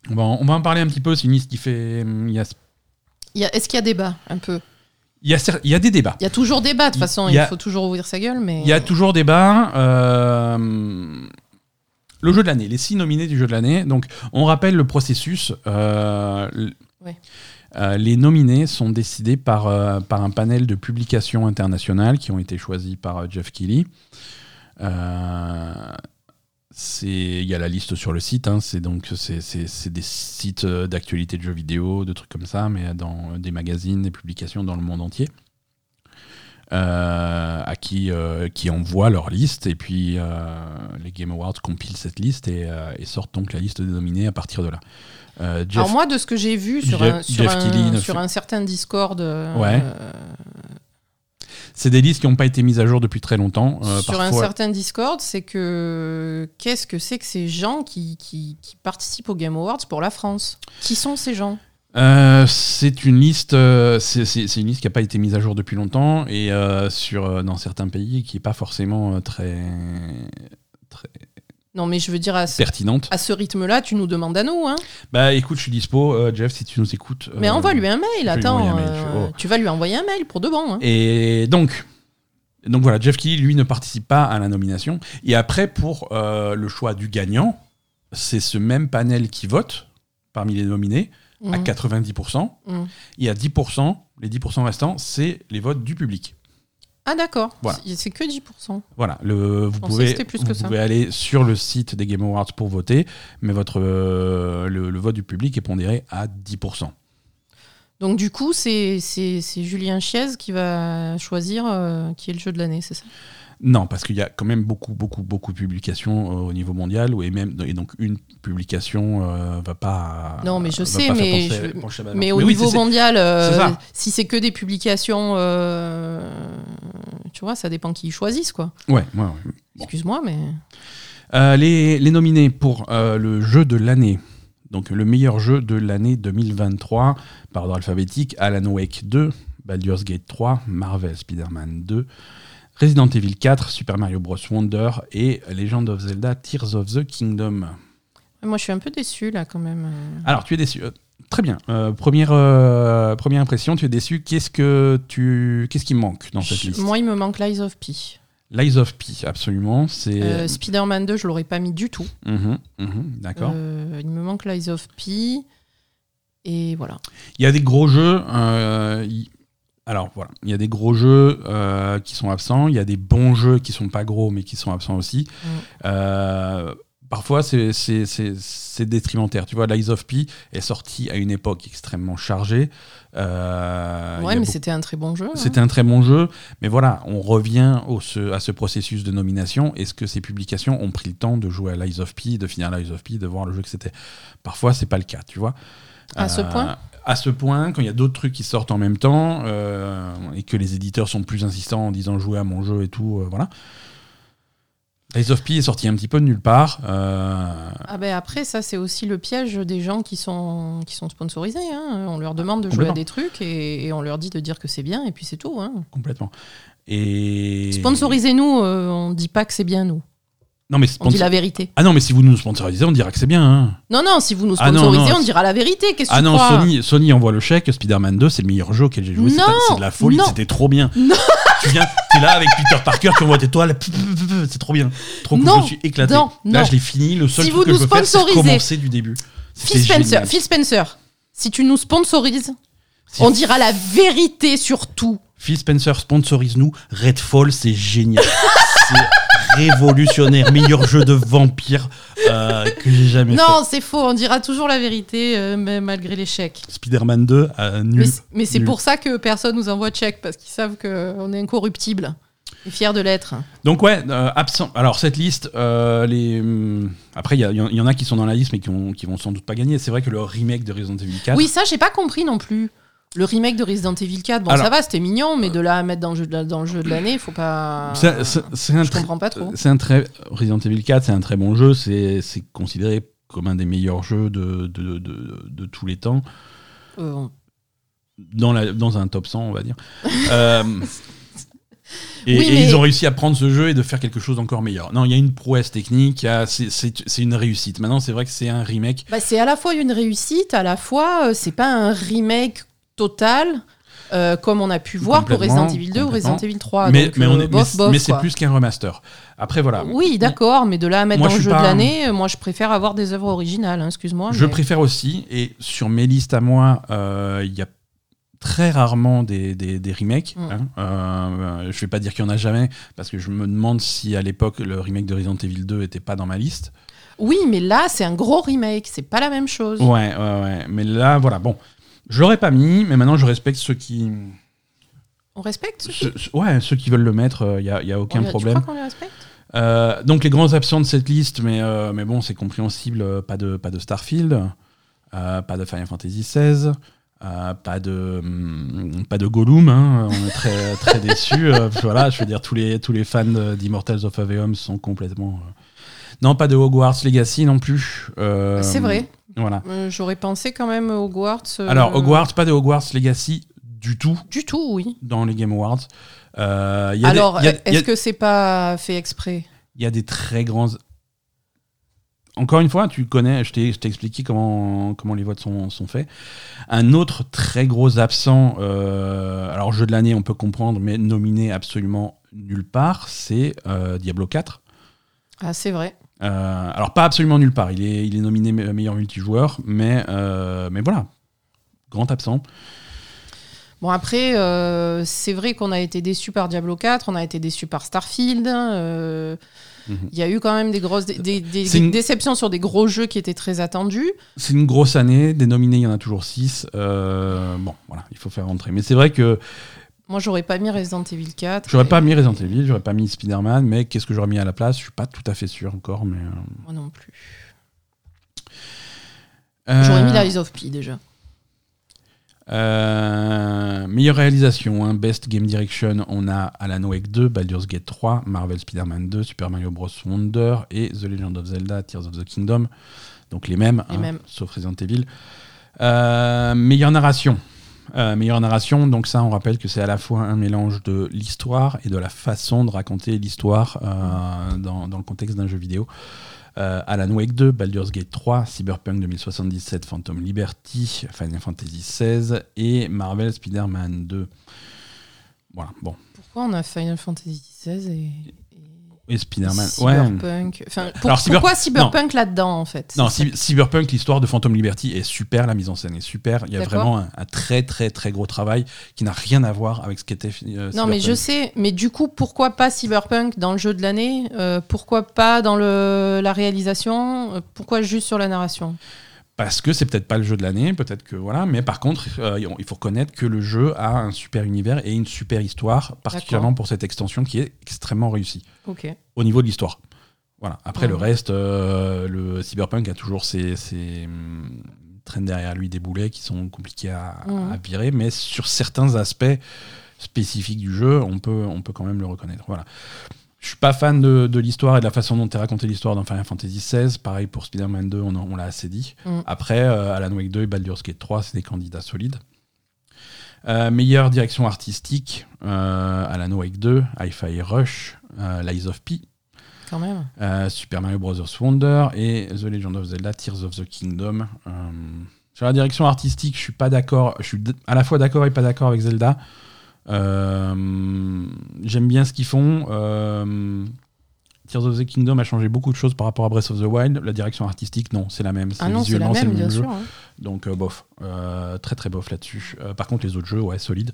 On va, en, on va en parler un petit peu. C'est une liste qui fait. hum, Il y a, Il y a- Est-ce qu'il y a débat un peu? Il y a, il y a des débats. Il y a toujours débat, de toute façon, il faut toujours ouvrir sa gueule, mais. Il y a toujours débat. euh, le jeu de l'année, les six nominés du jeu de l'année. Donc, on rappelle le processus. euh, Ouais. euh, les nominés sont décidés par, euh, par un panel de publications internationales qui ont été choisis par Jeff Keighley. Euh, Il y a la liste sur le site, hein, c'est donc c'est, des sites euh, d'actualité de jeux vidéo, de trucs comme ça, mais dans des magazines, des publications dans le monde entier euh, à qui, euh, qui envoient leur liste et puis euh, les Game Awards compilent cette liste et, euh, et sortent donc la liste des nominés à partir de là. Euh, Jeff- Alors moi, de ce que j'ai vu sur, Jeff- un, sur, un, sur certain Discord, euh, Ouais. C'est des listes qui n'ont pas été mises à jour depuis très longtemps. euh, sur un certain Discord, c'est que qu'est-ce que c'est que ces gens qui, qui, qui participent aux Game Awards pour la France? Qui sont ces gens? Euh, c'est une liste, euh, c'est une liste qui n'a pas été mise à jour depuis longtemps et euh, sur dans certains pays qui n'est pas forcément très très Non, mais je veux dire, à ce, pertinente. à ce rythme-là, tu nous demandes à nous. Hein. Bah écoute, je suis dispo, euh, Jeff, si tu nous écoutes. Mais euh, envoie-lui un mail, attends. envoyer un mail, euh, oh. Tu vas lui envoyer un mail pour de bon. hein. Et donc, donc voilà, Jeff Keighley, lui, ne participe pas à la nomination. Et après, pour le choix du gagnant, c'est ce même panel qui vote parmi les nominés à Mhm. 90%. Mhm. Et à 10%, les 10% restants, c'est les votes du public. Ah d'accord, Voilà. C'est- que 10%. Voilà, le, vous, pouvez, plus vous pouvez aller sur le site des Game Awards pour voter, mais votre, euh, le, le vote du public est pondéré à 10%. Donc du coup, c'est c'est- c'est Julien Chiez qui va choisir euh, qui est le jeu de l'année, c'est ça? Non, parce qu'il y a quand même beaucoup, beaucoup, beaucoup de publications euh, au niveau mondial, où et même et donc une publication euh, va pas. Non, mais je sais, mais je-. Mais au niveau mondial, euh, si c'est que des publications, euh, tu vois, ça dépend qui choisissent, quoi. Ouais, ouais, ouais. Bon. Excuse-moi, mais... Les, les nominés pour le jeu de l'année, donc le meilleur jeu de l'année 2023, par ordre alphabétique, Alan Wake 2, Baldur's Gate 3, Marvel Spider-Man 2, Resident Evil 4, Super Mario Bros. Wonder et Legend of Zelda Tears of the Kingdom. Moi, je suis un peu déçu là, quand même. Alors, tu es déçu. Euh, Très bien. Euh, première, euh, première impression, tu es déçu. Qu'est-ce que tu, qu'est-ce qui manque dans cette Je- liste Moi, il me manque Lies of P. Lies of P, absolument. C'est. Spider-Man 2, je l'aurais pas mis du tout. Mhm, mhm, D'accord. Il me manque Lies of P. Et voilà. Il y a des gros jeux. euh, Alors voilà, il y a des gros jeux euh, qui sont absents. Il y a des bons jeux qui sont pas gros mais qui sont absents aussi. Mm. Euh, Parfois, c'est- détrimentaire. Tu vois, Lies of P est sorti à une époque extrêmement chargée. Euh, ouais, mais beaucoup- c'était un très bon jeu. hein. C'était un très bon jeu, mais voilà, on revient au, ce- à ce processus de nomination. Est-ce que ces publications ont pris le temps de jouer à Lies of P, de finir Lies of P, de voir le jeu que c'était? Parfois, c'est pas le cas, tu vois. À ce Euh, point À ce point, quand il y a d'autres trucs qui sortent en même temps euh, et que les éditeurs sont plus insistants en disant jouez à mon jeu et tout, euh, voilà. Lies of P est sorti un petit peu de nulle part. euh, Ah ben après, ça c'est aussi le piège des gens qui sont, qui sont sponsorisés. hein. On leur demande de jouer à des trucs et, et on leur dit de dire que c'est bien et puis c'est tout. hein. complètement. Et Sponsorisez-nous, on dit pas que c'est bien nous. Non mais On dit sponsor- la vérité. ah non mais si vous nous sponsorisez, on dira que c'est bien. hein. Non, non, si vous nous Ah non, sponsorisez, non, on dira la vérité. Qu'est-ce que Ah tu non, crois Sony, Sony envoie le chèque. Spider-Man 2, c'est le meilleur jeu auquel j'ai joué. C'est de la folie, c'était trop bien. Non. Tu viens, t'es là avec Peter Parker, tu envoies tes toiles, c'est trop bien. Trop cool, Non, je suis éclaté. non, Là, non. je l'ai fini. Le seul Si truc vous que nous je peux faire, c'est sponsorisez- recommencer du début. Phil Spencer. Phil Spencer, si tu nous sponsorises, Si on dira la vérité sur tout. Phil Spencer sponsorise-nous. Redfall, c'est génial. révolutionnaire. Meilleur jeu de vampire euh, que j'ai jamais fait. Non, c'est faux, on dira toujours la vérité, euh, malgré l'échec. Spider-Man 2, euh, nul. Mais, c'est Nul. pour ça que personne nous envoie de chèque, parce qu'ils savent qu'on est incorruptible. Et fiers de l'être. Donc ouais, euh, absent. Alors cette liste, euh, les hum, après il y, en a qui sont dans la liste mais qui, ont, qui vont sans doute pas gagner. C'est vrai que le remake de Resident Evil 4. Oui, ça, j'ai pas compris non plus. Le remake de Resident Evil 4, bon, Alors- ça va, c'était mignon, mais de là à mettre dans le jeu de dans le jeu de l'année, faut pas. c'est un Je comprends pas trop. C'est un très Resident Evil 4, c'est un très bon jeu. C'est considéré comme un des meilleurs jeux de, de, de- de tous les temps Euh, dans, la, dans un top 100, on va dire. Euh, et, Oui, et mais- ils ont réussi à prendre ce jeu et de faire quelque chose d'encore meilleur. Non, il y a une prouesse technique, c'est- une réussite. Maintenant, c'est vrai que c'est un remake. bah, c'est à la fois une réussite, à la fois, euh, c'est pas un remake total. euh, comme on a pu voir pour Resident Evil 2 ou. Resident Evil 3. mais donc, mais, euh, on est- bof, mais- bof, mais c'est plus qu'un remaster. Après, voilà. Oui, d'accord, mais de là à mettre Moi, dans le jeu pas- de l'année, euh, moi je préfère avoir des œuvres originales, hein, excuse-moi. Je préfère aussi, et sur mes listes à moi, euh, il y a très rarement des, des- des remakes. Mm. hein. Euh, je vais pas dire qu'il y en a jamais, parce que je me demande si à l'époque le remake de Resident Evil 2 était pas dans ma liste. Oui, mais là, c'est un gros remake, c'est pas la même chose. Ouais, ouais, ouais. Mais là, voilà, bon. Je l'aurais pas mis, mais maintenant je respecte ceux qui. On respecte ceux qui- ouais, ceux qui veulent le mettre, il n'y a, a on aucun les- problème. Tu crois qu'on les respecte? Euh, donc les grands absents de cette liste, mais, euh, mais bon, c'est compréhensible, euh, pas de, pas de Starfield, euh, pas de Final Fantasy XVI, euh, pas, de, hum, pas de Gollum, hein, on est très, très déçus. euh, voilà, je veux dire, tous les, tous les fans d'Immortals of Aveum sont complètement... euh, Non, pas de Hogwarts Legacy non plus. euh, C'est vrai. Voilà. Euh, J'aurais pensé quand même Hogwarts. euh, Alors, Hogwarts, pas de Hogwarts Legacy du tout Du tout, oui. dans les Game Awards. Euh, y a Alors, a- est-ce que c'est pas fait exprès? Il y a des très grands. Encore une fois, tu connais, je t'ai je t'ai expliqué comment, comment les votes sont, sont faits. Un autre très gros absent, alors jeu de l'année, on peut comprendre, mais nominé absolument nulle part, c'est Diablo 4. Ah, c'est vrai. Euh, alors pas absolument nulle part, il est, il est nominé me- meilleur multijoueur, mais, euh, mais voilà, grand absent. Bon, après, euh, c'est vrai qu'on a été déçus par Diablo 4, on a été déçus par Starfield. Il Mhm. y a eu quand même des grosses dé- des, des une- déceptions sur des gros jeux qui étaient très attendus. C'est une grosse année, des nominés, il y en a toujours 6. bon, voilà, il faut faire rentrer. Mais c'est vrai que Moi, j'aurais pas mis Resident Evil 4. J'aurais et- pas mis Resident Evil, j'aurais pas mis Spider-Man, mais qu'est-ce que j'aurais mis à la place? Je suis pas tout à fait sûr encore, mais. euh, Moi non plus. euh, J'aurais mis Lies of P déjà. euh, meilleure réalisation, hein, Best Game Direction, on a Alan Wake 2, Baldur's Gate 3, Marvel Spider-Man 2, Super Mario Bros. Wonder et The Legend of Zelda, Tears of the Kingdom. Donc les mêmes, Les hein, mêmes. sauf Resident Evil. Euh, meilleure narration. Euh, meilleure narration, donc ça, on rappelle que c'est à la fois un mélange de l'histoire et de la façon de raconter l'histoire euh, dans, dans le contexte d'un jeu vidéo. Euh, Alan Wake 2, Baldur's Gate 3, Cyberpunk 2077, Phantom Liberty, Final Fantasy XVI et Marvel Spider-Man 2. Voilà, bon. Pourquoi on a Final Fantasy XVI et, Et Spider-Man. Ouais. Cyberpunk. Enfin, pour- Alors, cyber- pourquoi Cyberpunk là-dedans, en fait? Non, Cyberpunk, l'histoire de Phantom Liberty est super, la mise en scène est super. Il y a vraiment un, un très très très gros travail qui n'a rien à voir avec ce qu'était euh, Non, mais je sais. Mais du coup, pourquoi pas Cyberpunk dans le jeu de l'année? Euh, Pourquoi pas dans le, la réalisation? Euh, Pourquoi juste sur la narration? Parce que c'est peut-être pas le jeu de l'année, peut-être que voilà, mais par contre, euh, il faut reconnaître que le jeu a un super univers et une super histoire, particulièrement pour cette extension qui est extrêmement réussie au niveau de l'histoire. Voilà. Après le reste, euh, le Cyberpunk a toujours ses, ses hum, traîne derrière lui des boulets qui sont compliqués à, à virer, mais sur certains aspects spécifiques du jeu, on peut, on peut quand même le reconnaître. Voilà. Je suis pas fan de, de l'histoire et de la façon dont est racontée l'histoire dans Final Fantasy XVI. Pareil pour Spider-Man 2, on, l'a assez dit. Mhm. Après, euh, Alan Wake 2 et Baldur's Gate 3, c'est des candidats solides. Euh, meilleure direction artistique, euh, Alan Wake 2, Hi-Fi Rush, Lies of P, Quand même. Super Mario Bros. Wonder et The Legend of Zelda Tears of the Kingdom. Sur la direction artistique, je suis pas d'accord. Je suis à la fois d'accord et pas d'accord avec Zelda. Euh, J'aime bien ce qu'ils font. Euh, Tears of the Kingdom a changé beaucoup de choses par rapport à Breath of the Wild. La direction artistique, non, c'est la même. Ah non, c'est la visuellement, même, le bien jeu. sûr. hein. Donc euh, bof, Euh, très très bof là-dessus. Euh, par contre les autres jeux, ouais, solides.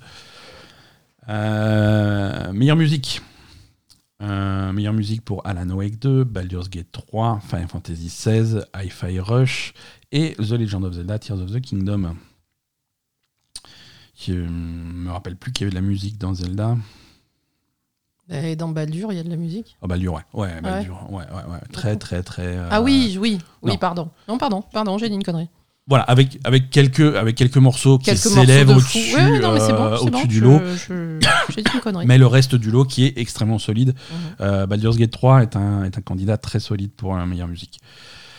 Meilleure musique. Meilleure musique pour Alan Wake 2, Baldur's Gate 3, Final Fantasy XVI, Hi-Fi Rush et The Legend of Zelda Tears of the Kingdom. Je me rappelle plus qu'il y avait de la musique dans Zelda. Et dans Baldur, il y a de la musique? Oh Baldur, ouais. Ouais, Baldur, ouais, ouais, ouais. Très, très, très. euh, Ah oui, oui, oui, non. pardon. Non, pardon, pardon, j'ai dit une connerie. Voilà, avec, avec, quelques, avec quelques morceaux qui Quelques s'élèvent au-dessus Ouais, bon, euh, au-dessus bon, du lot. J'ai dit une connerie. Mais le reste du lot qui est extrêmement solide. Euh, Baldur's Gate 3 est un, est un candidat très solide pour la meilleure musique.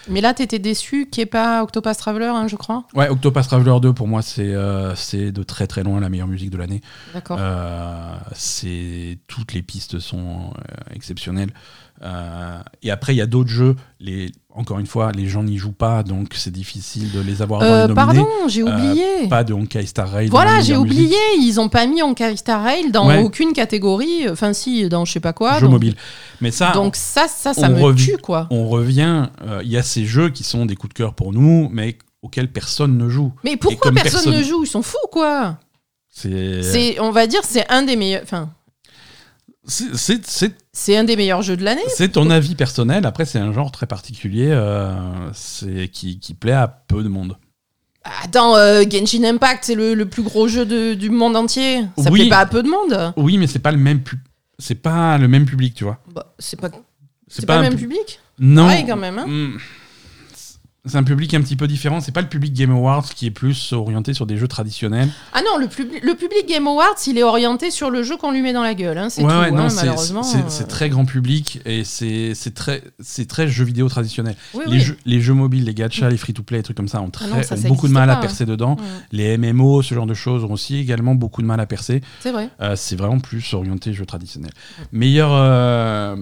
Mais là, t'étais déçu qu'il n'y ait pas Octopus Traveler, hein, je crois. Ouais, Octopath Traveler 2, pour moi, c'est euh, c'est de très très loin la meilleure musique de l'année. D'accord. Euh, c'est toutes les pistes sont euh, exceptionnelles. Et après, il y a d'autres jeux. Les, encore une fois, les gens n'y jouent pas, donc c'est difficile de les avoir dans Euh, les pardon, j'ai Euh, oublié. Pas de Honkai Star Rail. Voilà, j'ai oublié. Ils ont pas mis Honkai Star Rail dans Ouais. aucune catégorie. Enfin, si, dans je sais pas quoi. Jeux donc, mobiles. Mais ça, donc ça, ça, ça me tue, quoi. on revient. euh, Il y a ces jeux qui sont des coups de cœur pour nous, mais auxquels personne ne joue. Mais pourquoi personne, personne- ne joue? Ils sont fous, quoi. C'est C'est, on va dire, c'est un des meilleurs. Enfin, c'est- c'est- un des meilleurs jeux de l'année. c'est ton avis personnel. Après, c'est un genre très particulier euh, qui, qui plaît à peu de monde. Attends, euh, Genshin Impact, c'est le, le plus gros jeu de- du monde entier. Ça Oui. plaît pas à peu de monde. Oui, mais c'est pas le même c'est pas le même public, tu vois. Bah, c'est pas, C'est pas, le même pu- public. Non. Pareil, quand même. hein. Hmm. C'est un public un petit peu différent. C'est pas le public Game Awards qui est plus orienté sur des jeux traditionnels. Ah non, le, publi- le public Game Awards, il est orienté sur le jeu qu'on lui met dans la gueule. hein, c'est Ouais, hein, malheureusement. c'est euh, c'est très grand public et c'est très, très jeux vidéo traditionnel. oui, les, oui. Jeux, les jeux mobiles, les gachas, les free-to-play, les trucs comme ça ont, très, Ah non, ça, ont ça beaucoup de mal à hein. percer dedans. Les MMO, ce genre de choses, ont aussi également beaucoup de mal à percer. c'est vrai. Euh, c'est vraiment plus orienté jeu traditionnel. Meilleur, euh,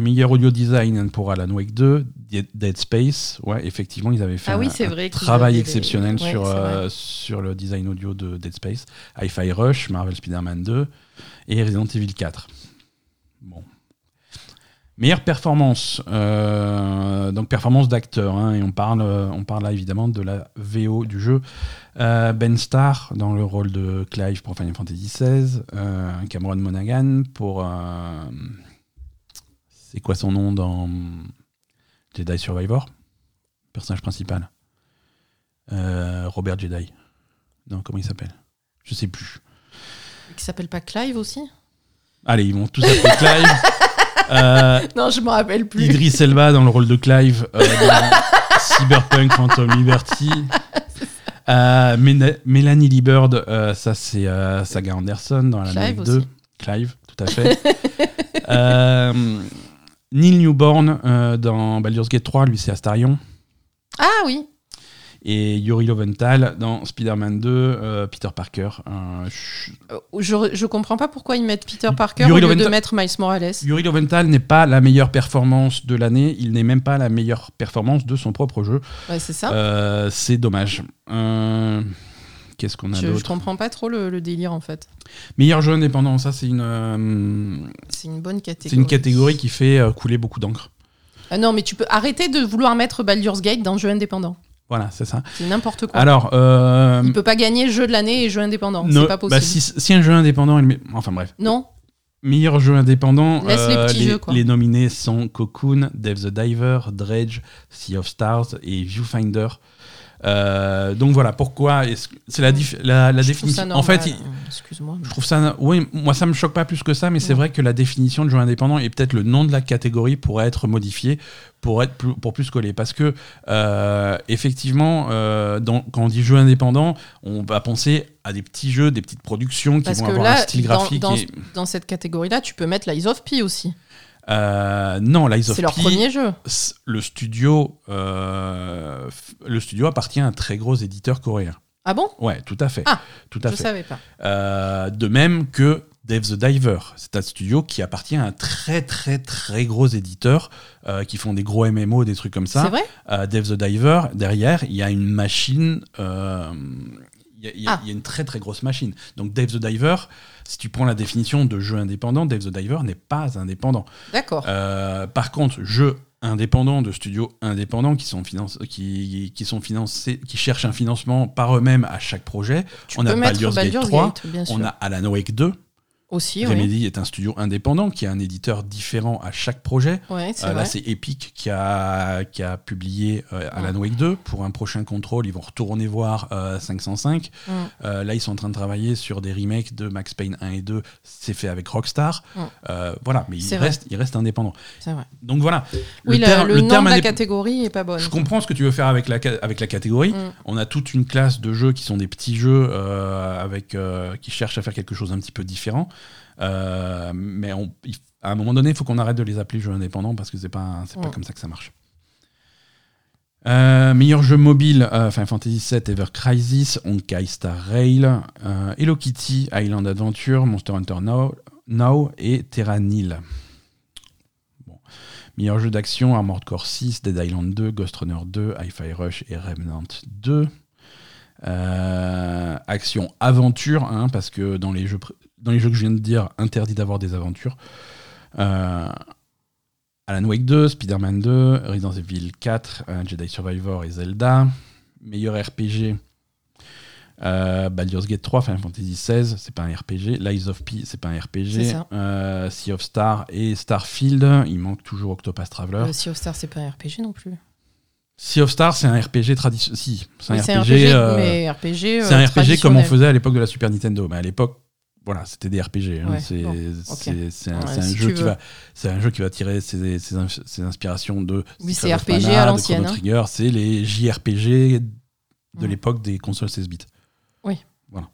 meilleur audio design pour Alan Wake 2, Dead- Space. Ouais, effectivement, ils avaient fait Ah oui, un, un travail exceptionnel Ouais, sur, euh, sur le design audio de Dead Space. Hi-Fi Rush, Marvel Spider-Man 2 et Resident Evil 4. Bon. Meilleure performance, euh, donc performance d'acteur, hein, et on parle, euh, on parle là évidemment de la VO du jeu. Euh, ben Starr dans le rôle de Clive pour Final Fantasy XVI, Cameron Monaghan pour. C'est quoi son nom dans Jedi Survivor? Personnage principal. Euh, Robert Jedi. Non, comment il s'appelle? Je sais plus. Qui s'appelle pas Clive aussi? Allez, ils vont tous appeler Clive. Euh, Non, je me rappelle plus. Idris Elba dans le rôle de Clive euh, dans Cyberpunk Phantom Liberty. Euh, Mélanie Lee Bird, ça c'est Saga Anderson dans la Clive 2. aussi. Clive, tout à fait. Neil Newborn euh, dans Baldur's Gate 3, lui c'est Astarion. Ah oui. Et Yuri Loventhal dans Spider-Man 2, euh, Peter Parker. Euh, je- Je, comprends pas pourquoi ils mettent Peter Parker Yuri au lieu de mettre Miles Morales. Yuri Loventhal n'est pas la meilleure performance de l'année, il n'est même pas la meilleure performance de son propre jeu. Ouais, c'est ça. C'est dommage. Euh, Qu'est-ce qu'on a Je, je d'autre comprends pas trop le, le délire en fait. Meilleur jeu indépendant, ça c'est une, euh, C'est une bonne catégorie. c'est une catégorie qui fait euh, couler beaucoup d'encre. Ah non, mais tu peux arrêter de vouloir mettre Baldur's Gate dans jeu indépendant. Voilà, c'est ça. C'est n'importe quoi. Alors, euh, Il peut pas gagner jeu de l'année et jeu indépendant. no- C'est pas possible. bah, si, si un jeu indépendant, le me- enfin bref, Non, meilleur jeu indépendant, Laisse les petits les, jeux, quoi. les nominés sont Cocoon, Dave the Diver, Dredge, Sea of Stars et Viewfinder. Euh, donc voilà, pourquoi que- C'est la, la, la définition. En fait, il- excuse-moi. Je trouve ça. Oui, moi ça me choque pas plus que ça, mais c'est vrai que la définition de jeu indépendant et peut-être le nom de la catégorie pourrait être modifié pour être plus, pour plus coller. Parce que euh, effectivement, euh, dans- quand on dit jeu indépendant, on va penser à des petits jeux, des petites productions qui Parce vont que avoir là, un style graphique. dans- et- dans cette catégorie-là, tu peux mettre Lies of P aussi. Euh, non, Lies of C'est leur P, premier jeu. Le studio, euh, le studio appartient à un très gros éditeur coréen. Ah bon? Ouais, tout à fait. Ah, tout à Je fait. savais pas. Euh, de même que Dave the Diver. C'est un studio qui appartient à un très très très gros éditeur euh, qui font des gros MMO, des trucs comme C'est ça. vrai? Euh, Dave the Diver, derrière, il y a une machine. Il y, a- il y a- Ah. il y a une très très grosse machine. Donc Dave the Diver, si tu prends la définition de jeu indépendant, Dave the Diver n'est pas indépendant. D'accord. Euh, par contre, jeux indépendants de studios indépendants qui sont, finance- qui, qui sont financés, qui cherchent un financement par eux-mêmes à chaque projet. tu on a Baldur's Gate Baldur's 3, Gate, bien sûr. On a Alan Wake 2. Aussi, oui. Remedy est un studio indépendant qui a un éditeur différent à chaque projet. Ouais, Euh, là, c'est Epic qui a, qui a publié euh, Alan Wake 2. Pour un prochain contrôle, ils vont retourner voir euh, 505. Mm. Euh, là, ils sont en train de travailler sur des remakes de Max Payne 1 et 2. C'est fait avec Rockstar. Mm. Voilà, mais il C'est vrai. reste, il reste indépendant. C'est vrai. Donc voilà. Oui, le, terme- le nom terme de la catégorie est pas bonne. Je comprends ce que tu veux faire avec la, ca- avec la catégorie. Mm. On a toute une classe de jeux qui sont des petits jeux avec, qui cherchent à faire quelque chose un petit peu différent. Euh, mais on- il- à un moment donné, il faut qu'on arrête de les appeler jeux indépendants parce que c'est pas, c'est pas comme ça que ça marche. Euh, meilleur jeu mobile, euh, Final Fantasy VII Ever Crisis, Honkai Star Rail, euh, Hello Kitty, Island Adventure, Monster Hunter Now, Now et Terra Nil. Bon. Meilleur jeu d'action, Armored Core 6, Dead Island 2, Ghost Runner 2, Hi-Fi Rush et Remnant 2. Euh, action aventure, hein, parce que dans les, jeux, dans les jeux que je viens de dire, interdit d'avoir des aventures. Euh, Alan Wake 2, Spider-Man 2, Resident Evil 4, euh, Jedi Survivor et Zelda. Meilleur RPG, euh, Baldur's Gate 3, Final Fantasy 16, c'est pas un RPG. Lies of P, c'est pas un RPG. Euh, sea of Star et Starfield, il manque toujours Octopath Traveler. Le Sea of Stars, c'est pas un RPG non plus. Sea of Star, c'est un RPG traditionnel. Si, c'est un, Oui, RPG. euh, c'est un RPG comme on faisait à l'époque de la Super Nintendo. Mais à l'époque, voilà, c'était des RPG. hein. Ouais, c'est bon, un, Ouais, c'est un si jeu qui va, c'est un jeu qui va tirer ses, ses in- ses inspirations de. Oui, c'est RPG à l'ancienne, hein. C'est les JRPG de l'époque des consoles 16 bits. Oui. Voilà.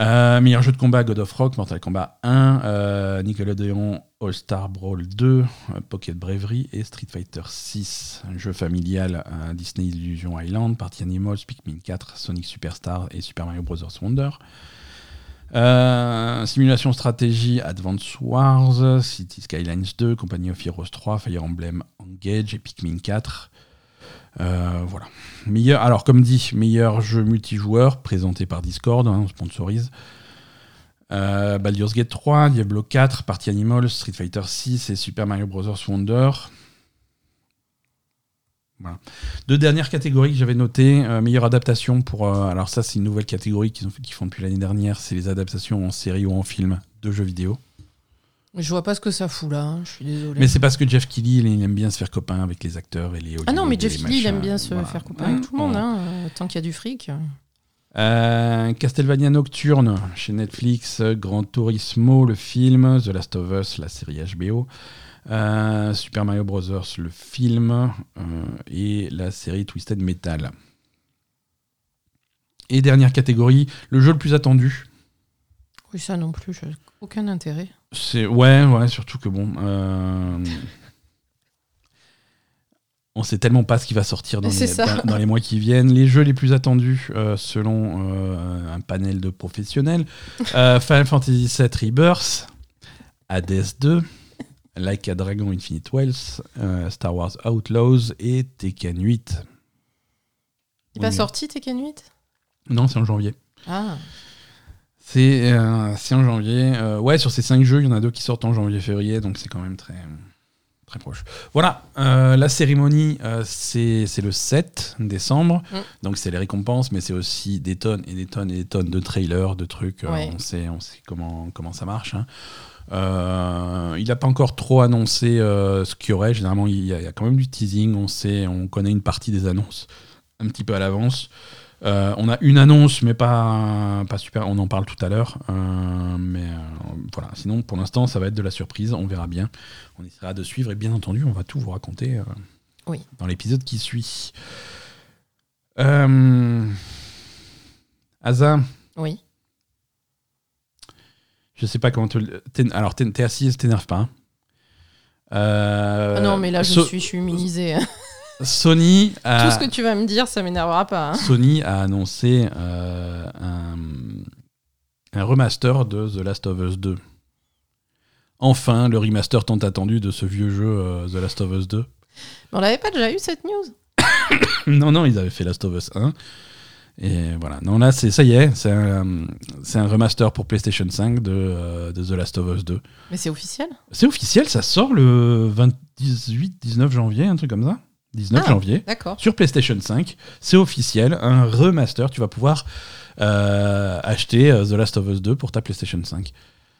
Euh, meilleur jeu de combat God of Rock, Mortal Kombat 1, euh, Nickelodeon All Star Brawl 2, euh, Pocket Bravery et Street Fighter 6. Un jeu familial euh, Disney Illusion Island, Party Animals, Pikmin 4, Sonic Superstar et Super Mario Bros. Wonder. Euh, simulation stratégie Advance Wars, City Skylines 2, Company of Heroes 3, Fire Emblem Engage et Pikmin 4. Euh, voilà. Meilleur, alors, comme dit, meilleur jeu multijoueur présenté par Discord, hein, on sponsorise. Euh, Baldur's Gate 3, Diablo 4, Party Animals, Street Fighter 6 et Super Mario Bros. Wonder. Voilà. Deux dernières catégories que j'avais notées. Euh, meilleure adaptation pour. euh, alors, ça, c'est une nouvelle catégorie qu'ils font depuis l'année dernière. C'est les adaptations en série ou en film de jeux vidéo. Je vois pas ce que ça fout là, hein, je suis désolé. Mais c'est parce que Jeff Keighley, il aime bien se faire copain avec les acteurs et les Ah non, mais Jeff Keighley, il aime bien se Voilà. faire copain avec tout le monde, hein, euh, tant qu'il y a du fric. Euh, Castlevania Nocturne chez Netflix, Gran Turismo, le film, The Last of Us, la série HBO, euh, Super Mario Bros. le film euh, et la série Twisted Metal. Et dernière catégorie, le jeu le plus attendu. Oui, ça non plus, aucun intérêt. C'est ouais, ouais, surtout que bon, euh, on sait tellement pas ce qui va sortir dans, les, ça. dans- dans les mois qui viennent. Les jeux les plus attendus euh, selon un panel de professionnels Final Fantasy VII Rebirth, Hades 2, Like a Dragon Infinite Wealth, euh, Star Wars Outlaws et Tekken 8. Il est pas sorti Tekken 8 Non, c'est en janvier. Ah, C'est euh, en janvier. Euh, ouais, sur ces 5 jeux, il y en a deux qui sortent en janvier-février, donc c'est quand même très, très proche. Voilà, euh, la cérémonie, c'est le 7 décembre, Mm. donc c'est les récompenses, mais c'est aussi des tonnes et des tonnes et des tonnes de trailers, de trucs. Ouais. on sait, on sait comment, comment ça marche. hein. Euh, il n'a pas encore trop annoncé euh, ce qu'il y aurait. Généralement, il y, a, il y a quand même du teasing. On sait, on connaît une partie des annonces un petit peu à l'avance. Euh, on a une annonce, mais pas, pas super. On en parle tout à l'heure. Mais voilà. Sinon, pour l'instant, ça va être de la surprise. On verra bien. On essaiera de suivre. Et bien entendu, on va tout vous raconter Oui. dans l'épisode qui suit. Euh... Asa, oui. Je sais pas comment te. Alors, t'es assise, t'énerve pas. hein. Euh, Ah non, mais là, je, So- suis, je suis immunisée. Sony a, Tout ce que tu vas me dire, ça m'énervera pas. hein. Sony a annoncé euh, un, un remaster de The Last of Us 2. Enfin, le remaster tant attendu de ce vieux jeu euh, The Last of Us 2. On l'avait pas déjà eu cette news? Non, non, ils avaient fait Last of Us 1. Et voilà. Non, là, c'est ça y est, c'est un, c'est un remaster pour PlayStation 5 de, euh, de The Last of Us 2. Mais c'est officiel? C'est officiel, ça sort le 28-19 janvier, un truc comme ça 19 Ah. janvier. D'accord. sur PlayStation 5. C'est officiel, un remaster. Tu vas pouvoir euh, acheter euh, The Last of Us 2 pour ta PlayStation 5.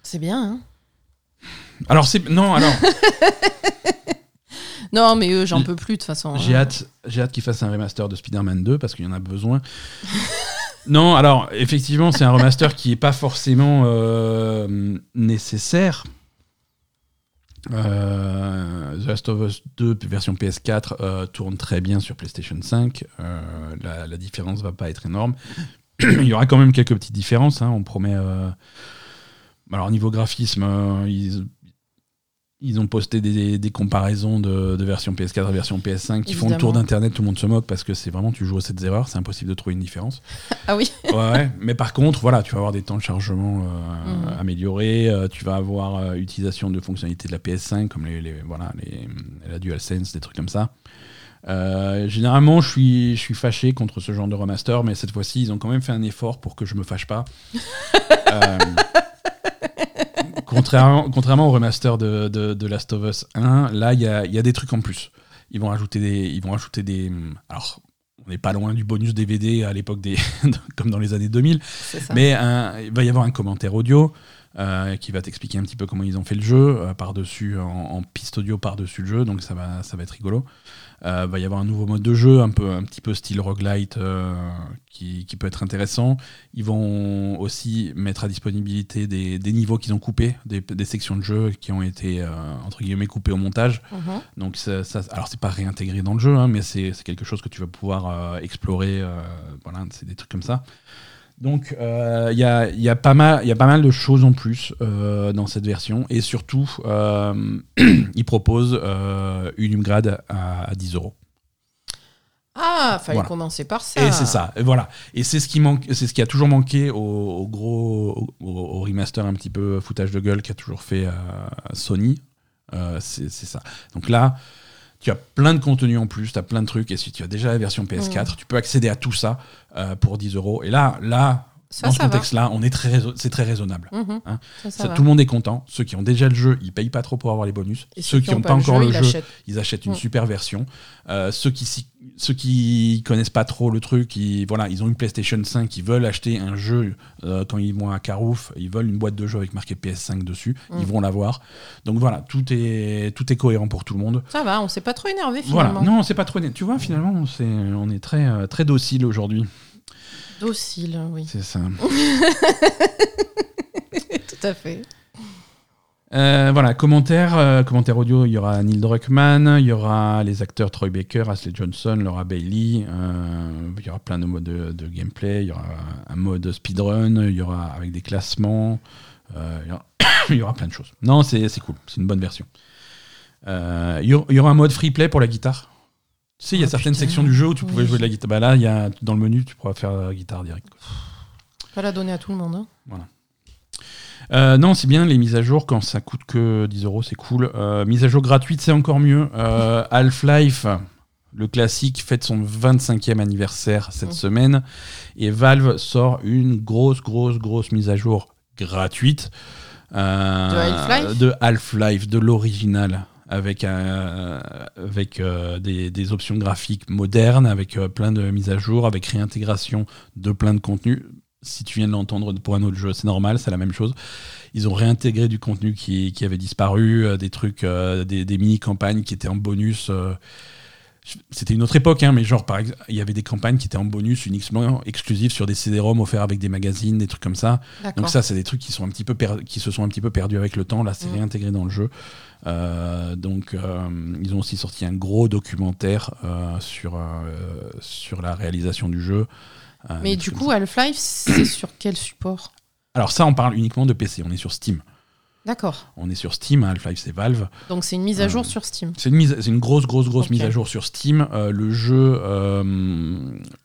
C'est bien, hein? Alors, c'est. Non, alors, Non, mais eux, j'en peux plus de toute façon. j'ai hein. hâte, j'ai hâte qu'ils fassent un remaster de Spider-Man 2 parce qu'il y en a besoin. non, alors, effectivement, c'est un remaster qui n'est pas forcément euh, nécessaire. Euh, The Last of Us 2 version PS4 euh, tourne très bien sur PlayStation 5. Euh, la, la différence va pas être énorme. Il y aura quand même quelques petites différences. hein. On promet. Alors niveau graphisme, ils, ils ont posté des, des comparaisons de, de version PS4 et version PS5 qui font le tour d'internet. Tout le monde se moque parce que c'est vraiment tu joues aux 7 erreurs. C'est impossible de trouver une différence. Ah oui Ouais, ouais. mais par contre, voilà, tu vas avoir des temps de chargement euh, Mhm. améliorés, euh, tu vas avoir euh, utilisation de fonctionnalités de la PS5 comme les, les- voilà, les, la DualSense, des trucs comme ça. Euh, généralement, je suis, je suis fâché contre ce genre de remaster, mais cette fois-ci, ils ont quand même fait un effort pour que je me fâche pas. Contrairement, contrairement au remaster de, de, de Last of Us 1, là, il y a, il y a des trucs en plus. Ils vont rajouter des, ils vont rajouter des. Alors, on n'est pas loin du bonus DVD à l'époque des, comme dans les années 2000. C'est ça. Mais un- il va y avoir un commentaire audio euh, qui va t'expliquer un petit peu comment ils ont fait le jeu euh, par-dessus, en, en piste audio par-dessus le jeu, donc ça va, ça va être rigolo. Euh, va y avoir un nouveau mode de jeu, un, peu, un petit peu style roguelite, euh, qui, qui peut être intéressant. Ils vont aussi mettre à disponibilité des, des niveaux qu'ils ont coupés, des, des sections de jeu qui ont été, euh, entre guillemets, coupées au montage. Mhm. Donc ça, ça- alors c'est pas réintégré dans le jeu, hein, mais c'est quelque chose que tu vas pouvoir explorer. voilà, c'est des trucs comme ça. Donc euh, il y, a, il y a pas mal, il y a pas mal de choses en plus euh, dans cette version, et surtout euh, ils proposent euh, une upgrade à, à 10 euros. Ah, fallait Voilà. commencer par ça. Et c'est ça, et voilà. Et c'est ce qui manque, c'est ce qui a toujours manqué au, au gros, au, au remaster un petit peu foutage de gueule qu'a toujours fait Sony. C'est ça. Donc là, tu as plein de contenu en plus, tu as plein de trucs. Et si tu as déjà la version PS4, tu peux accéder à tout ça euh, pour 10 euros. Et là, là, Ça, dans ce ça contexte-là, on est très, c'est très raisonnable. Mhm. Hein. Ça, ça tout le monde est content. Ceux qui ont déjà le jeu, ils payent pas trop pour avoir les bonus. Et ceux qui n'ont pas, encore le ils jeu, ils achètent une Mm. super version. Euh, ceux qui ceux qui connaissent pas trop le truc, ils, voilà, ils ont une PlayStation 5, ils veulent acheter un jeu euh, quand ils vont à Carouf, ils veulent une boîte de jeu avec marqué PS5 dessus, Mm. ils vont l'avoir. Donc voilà, tout est tout est cohérent pour tout le monde. Ça va, on s'est pas trop énervé Voilà, finalement. non, c'est pas trop. net. Tu vois, finalement, on est très euh, très docile aujourd'hui. Docile, oui. C'est ça. Tout à fait. Euh, voilà, commentaire, euh, commentaire audio, il y aura Neil Druckmann, il y aura les acteurs Troy Baker, Ashley Johnson, Laura Bailey, euh, il y aura plein de modes de, de gameplay, il y aura un mode speedrun, il y aura avec des classements, il, y aura, il y aura plein de choses. Non, c'est cool, c'est une bonne version. Il y aura- il y aura un mode free play pour la guitare. Tu sais, il y a Oh, certaines putain, sections du jeu où tu pouvais oui. jouer de la guitare. Bah là, il y a, dans le menu, tu pourras faire la guitare direct. Pas la donner à tout le monde. hein. Euh, non, c'est bien les mises à jour quand ça coûte que 10 euros, c'est cool. Euh, mise à jour gratuite, c'est encore mieux. Euh, Half-Life, Le classique fête son 25e anniversaire cette Mm. semaine et Valve sort une grosse, grosse, grosse mise à jour gratuite De Half-Life? de Half-Life, de l'original, avec, un- avec euh, des, des options graphiques modernes, avec euh, plein de mises à jour, avec réintégration de plein de contenus. Si tu viens de l'entendre pour un autre jeu, c'est normal, c'est la même chose. Ils ont réintégré du contenu qui, qui avait disparu, euh, des trucs, euh, des, des mini-campagnes qui étaient en bonus. C'était une autre époque, hein, mais genre, par exemple, il y avait des campagnes qui étaient en bonus uniquement exclusives sur des CD-ROM offerts avec des magazines, des trucs comme ça. Donc ça, c'est des trucs qui, sont un petit peu per- qui se sont un petit peu perdus avec le temps. Là, c'est Mm. réintégré dans le jeu. Euh, donc, euh, ils ont aussi sorti un gros documentaire euh, sur, sur la réalisation du jeu. Mais du coup. Half-Life, c'est sur quel support? Alors ça, on parle uniquement de PC. On est sur Steam. D'accord. On est sur Steam. hein, Half-Life, c'est Valve. Donc c'est une mise à Euh, jour sur Steam. C'est une, mise- c'est une grosse, grosse, grosse mise à jour sur Steam. Euh, le jeu, euh,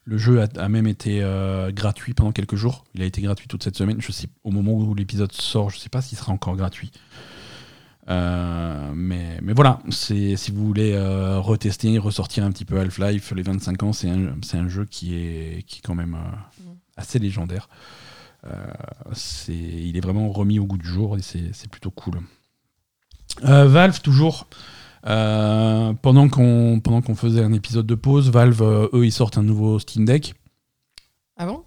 le jeu a, a même été gratuit pendant quelques jours. Il a été gratuit toute cette semaine. Je sais, au moment où l'épisode sort, je ne sais pas s'il sera encore gratuit. Mais, mais voilà, c'est si vous voulez retester, ressortir un petit peu Half-Life, les 25 ans, c'est un, c'est un jeu qui est, qui est quand même Mm. assez légendaire. Euh, c'est, il est vraiment remis au goût du jour et c'est, plutôt cool. Euh, Valve, toujours. Euh, pendant qu'on faisait un épisode de pause, Valve, eux, ils sortent un nouveau Steam Deck. Ah bon?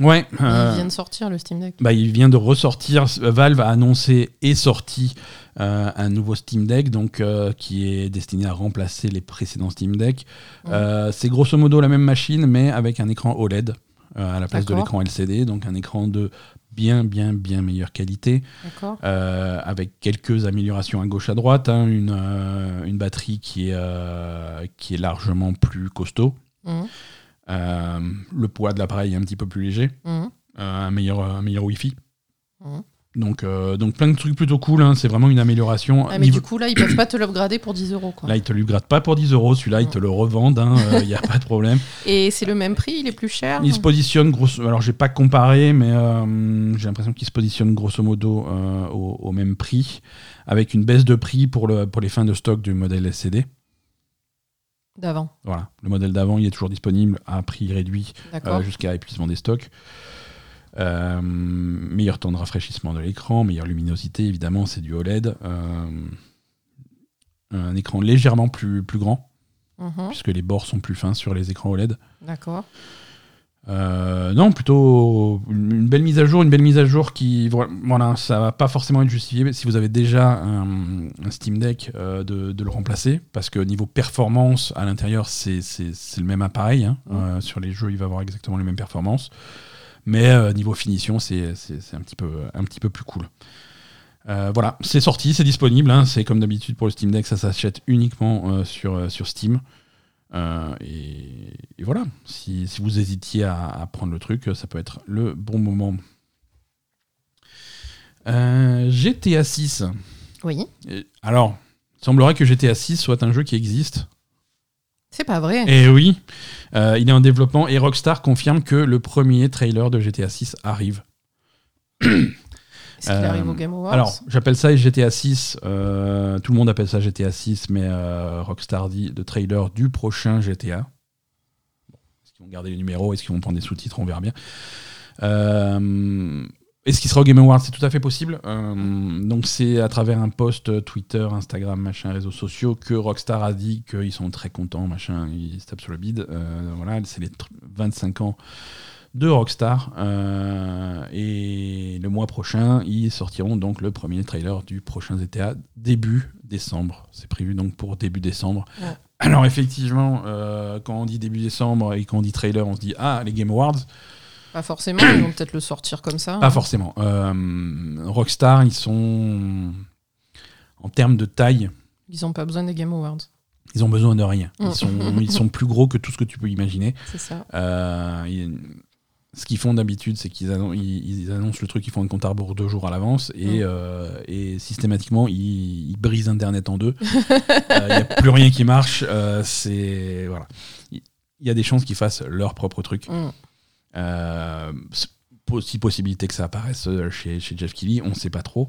Ouais. Il vient de sortir le Steam Deck. bah, il vient de ressortir. Valve a annoncé et sorti euh, un nouveau Steam Deck, donc euh, qui est destiné à remplacer les précédents Steam Deck. Euh, c'est grosso modo la même machine, mais avec un écran OLED à la place de l'écran LCD, donc un écran de bien, bien, bien meilleure qualité. Euh, avec quelques améliorations à gauche à droite, hein, une, euh, une batterie qui est, euh, qui est largement plus costaud. Euh, le poids de l'appareil est un petit peu plus léger, euh, un, meilleur, un meilleur Wi-Fi. Mhm. Donc, euh, donc plein de trucs plutôt cool, hein, c'est vraiment une amélioration. Ah, mais Niveau- du coup, là, ils peuvent pas te l'upgrader pour 10 euros. Quoi. Là, ils te le grattent pas pour 10 euros, celui-là, ils te le revendent, il n'y a pas de problème. Et c'est le même prix, il est plus cher Il se positionne grosso alors j'ai pas comparé, mais euh, j'ai l'impression qu'il se positionne grosso modo euh, au, au même prix, avec une baisse de prix pour, le, pour les fins de stock du modèle SCD. d'avant. Voilà, le modèle d'avant, il est toujours disponible à prix réduit euh, jusqu'à épuisement des stocks. Euh, meilleur temps de rafraîchissement de l'écran, meilleure luminosité, évidemment, c'est du OLED. Euh, un écran légèrement plus, plus grand, Mhm. puisque les bords sont plus fins sur les écrans OLED. D'accord. Euh, non, plutôt une une belle mise à jour, une belle mise à jour qui, vo- voilà, ça va pas forcément être justifié mais si vous avez déjà un, un Steam Deck euh, de, de le remplacer, parce que niveau performance à l'intérieur, c'est c'est- c'est le même appareil. hein. Mhm. Euh, sur les jeux, il va avoir exactement les mêmes performances, mais euh, niveau finition, c'est un petit peu un petit peu plus cool. Euh, voilà, c'est sorti, c'est disponible. hein. c'est comme d'habitude pour le Steam Deck, ça s'achète uniquement euh, sur, euh, sur Steam. Et, et voilà, si, si vous hésitiez à, à prendre le truc, ça peut être le bon moment. GTA 6. Oui. Et- Alors, il semblerait que GTA 6 soit un jeu qui existe. C'est pas vrai. Et oui, euh, il est en développement et Rockstar confirme que le premier trailer de GTA 6 arrive. Est-ce qu'il euh, arrive au Game Awards Alors, j'appelle ça GTA 6. euh, tout le monde appelle ça GTA 6, mais euh, Rockstar dit le trailer du prochain GTA. Bon, Est-ce qu'ils vont garder les numéros? Est-ce qu'ils vont prendre des sous-titres? On verra bien. Euh, Est-ce qu'il sera au Game Awards C'est tout à fait possible. Euh, donc, c'est à travers un post Twitter, Instagram, machin, réseaux sociaux que Rockstar a dit qu'ils sont très contents, machin, ils se tapent sur le bide. Euh, voilà, c'est les tr- 25 ans de Rockstar. Euh, et le mois prochain, ils sortiront donc le premier trailer du prochain GTA début décembre. C'est prévu donc pour début décembre. Ouais. Alors effectivement, euh, quand on dit début décembre et quand on dit trailer, on se dit ah les Game Awards. Pas forcément, ils vont peut-être le sortir comme ça. Pas forcément. Euh, Rockstar, ils sont en termes de taille, Ils ont pas besoin des Game Awards. ils ont besoin de rien. Ils Mm. sont, ils sont plus gros que tout ce que tu peux imaginer. C'est ça. Euh, ils- ce qu'ils font d'habitude, c'est qu'ils annon- ils, ils annoncent le truc, ils font un compte à rebours deux jours à l'avance et, Mm. euh, et systématiquement ils, ils brisent Internet en deux. Il n'y a plus rien qui marche. c'est voilà. Il il y a des chances qu'ils fassent leur propre truc. Mm. Euh, aussi possibilité que ça apparaisse euh, chez, chez Jeff Keighley, on ne sait pas trop.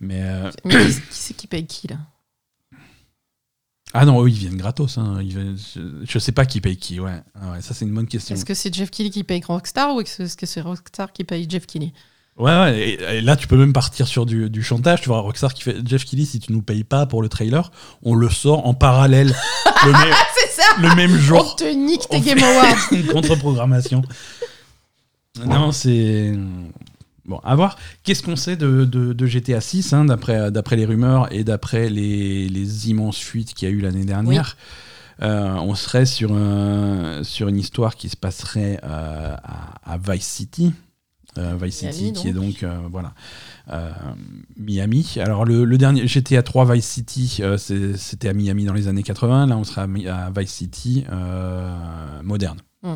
Mais euh, Mais qui, qui c'est qui paye qui là? Ah non, eux, ils viennent gratos. Hein. Ils viennent- je, sais pas qui paye qui. Ouais, Ah ouais ça c'est une bonne question. Est-ce que c'est Jeff Kelly qui paye Rockstar ou est-ce que c'est Rockstar qui paye Jeff Kelly Ouais, ouais, et, et là tu peux même partir sur du, du chantage. Tu vois Rockstar qui fait Jeff Kelly, si tu nous payes pas pour le trailer, on le sort en parallèle le, même- le même On jour. te nique tes On Game Awards Une contre-programmation. Non, c'est. Bon, à voir. Qu'est-ce qu'on sait de, de- de GTA 6, hein, d'après, les rumeurs et d'après les, les immenses fuites qu'il y a eu l'année dernière Euh, On serait sur, un- sur une histoire qui se passerait euh, à, à Vice City. Euh, Vice Miami, City, qui est donc. voilà, Miami. Alors, le, le dernier GTA 3 Vice City, c'était à Miami dans les années 80. Là, on sera à, Vice City moderne. Mm.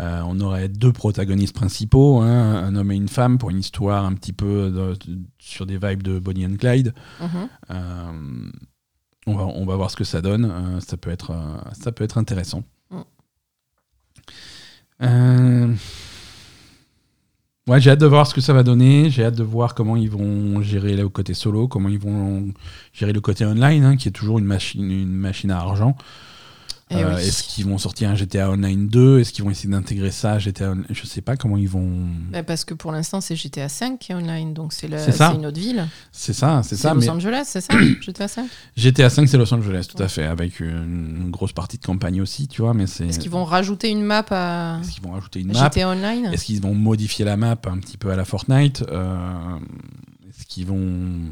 Euh, on aurait deux protagonistes principaux, hein, un homme et une femme, pour une histoire un petit peu de- de- sur des vibes de Bonnie and Clyde. Mhm. Euh, on, va, on va voir ce que ça donne. Euh, ça, peut être, ça peut être intéressant. Mm. Ouais, j'ai hâte de voir ce que ça va donner. J'ai hâte de voir comment ils vont gérer le côté solo, comment ils vont gérer le côté online, hein, qui est toujours une machine, une machine à argent. Eh Euh, oui. Est-ce qu'ils vont sortir un GTA Online 2 Est-ce qu'ils vont essayer d'intégrer ça à GTA Online? Je sais pas comment ils vont. Bah, parce que pour l'instant, c'est GTA 5 qui est online, donc c'est une autre ville. C'est ça, c'est C'est ça. Los Mais Angeles, c'est ça GTA 5 GTA 5, c'est Los Angeles, tout à fait, avec une, grosse partie de campagne aussi, tu vois. Mais c'est. Est-ce qu'ils vont rajouter une map à Est-ce qu'ils vont rajouter une map? GTA Online? Est-ce qu'ils vont modifier la map un petit peu à la Fortnite? Euh, Est-ce qu'ils vont.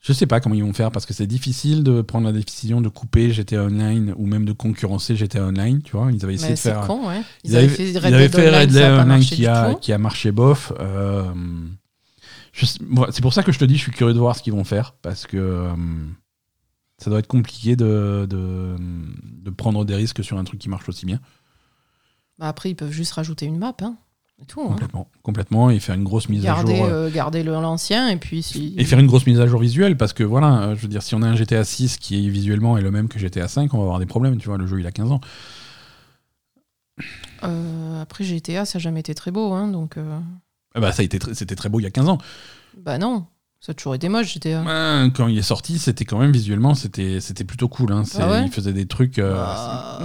Je sais pas comment ils vont faire parce que c'est difficile de prendre la décision de couper GTA Online ou même de concurrencer GTA Online, tu vois. Ils avaient essayé Mais de c'est faire. con, ouais. Ils, avaient, fait ils Red avaient Dead fait Red Online qui a, qui a marché bof. Euh, c'est pour ça que je te dis, je suis curieux de voir ce qu'ils vont faire parce que euh, ça doit être compliqué de, de, de prendre des risques sur un truc qui marche aussi bien. Bah, après, ils peuvent juste rajouter une map, hein. Hein. Complètement, complètement, et faire une grosse mise Garder, à jour. euh, euh, garder le- l'ancien, et puis si. Et faire une grosse mise à jour visuelle, parce que voilà, euh, je veux dire, si on a un GTA 6 qui est visuellement est le même que GTA 5, on va avoir des problèmes, tu vois, le jeu il a 15 ans. Euh, après, GTA, ça n'a jamais été très beau, hein, donc. euh, Ah bah ça a été tr- c'était très beau il y a 15 ans. Bah non, ça a toujours été moche, GTA. Ouais, Quand il est sorti, c'était quand même visuellement, c'était c'était plutôt cool. Hein. Ah ouais il faisait des trucs. Bah.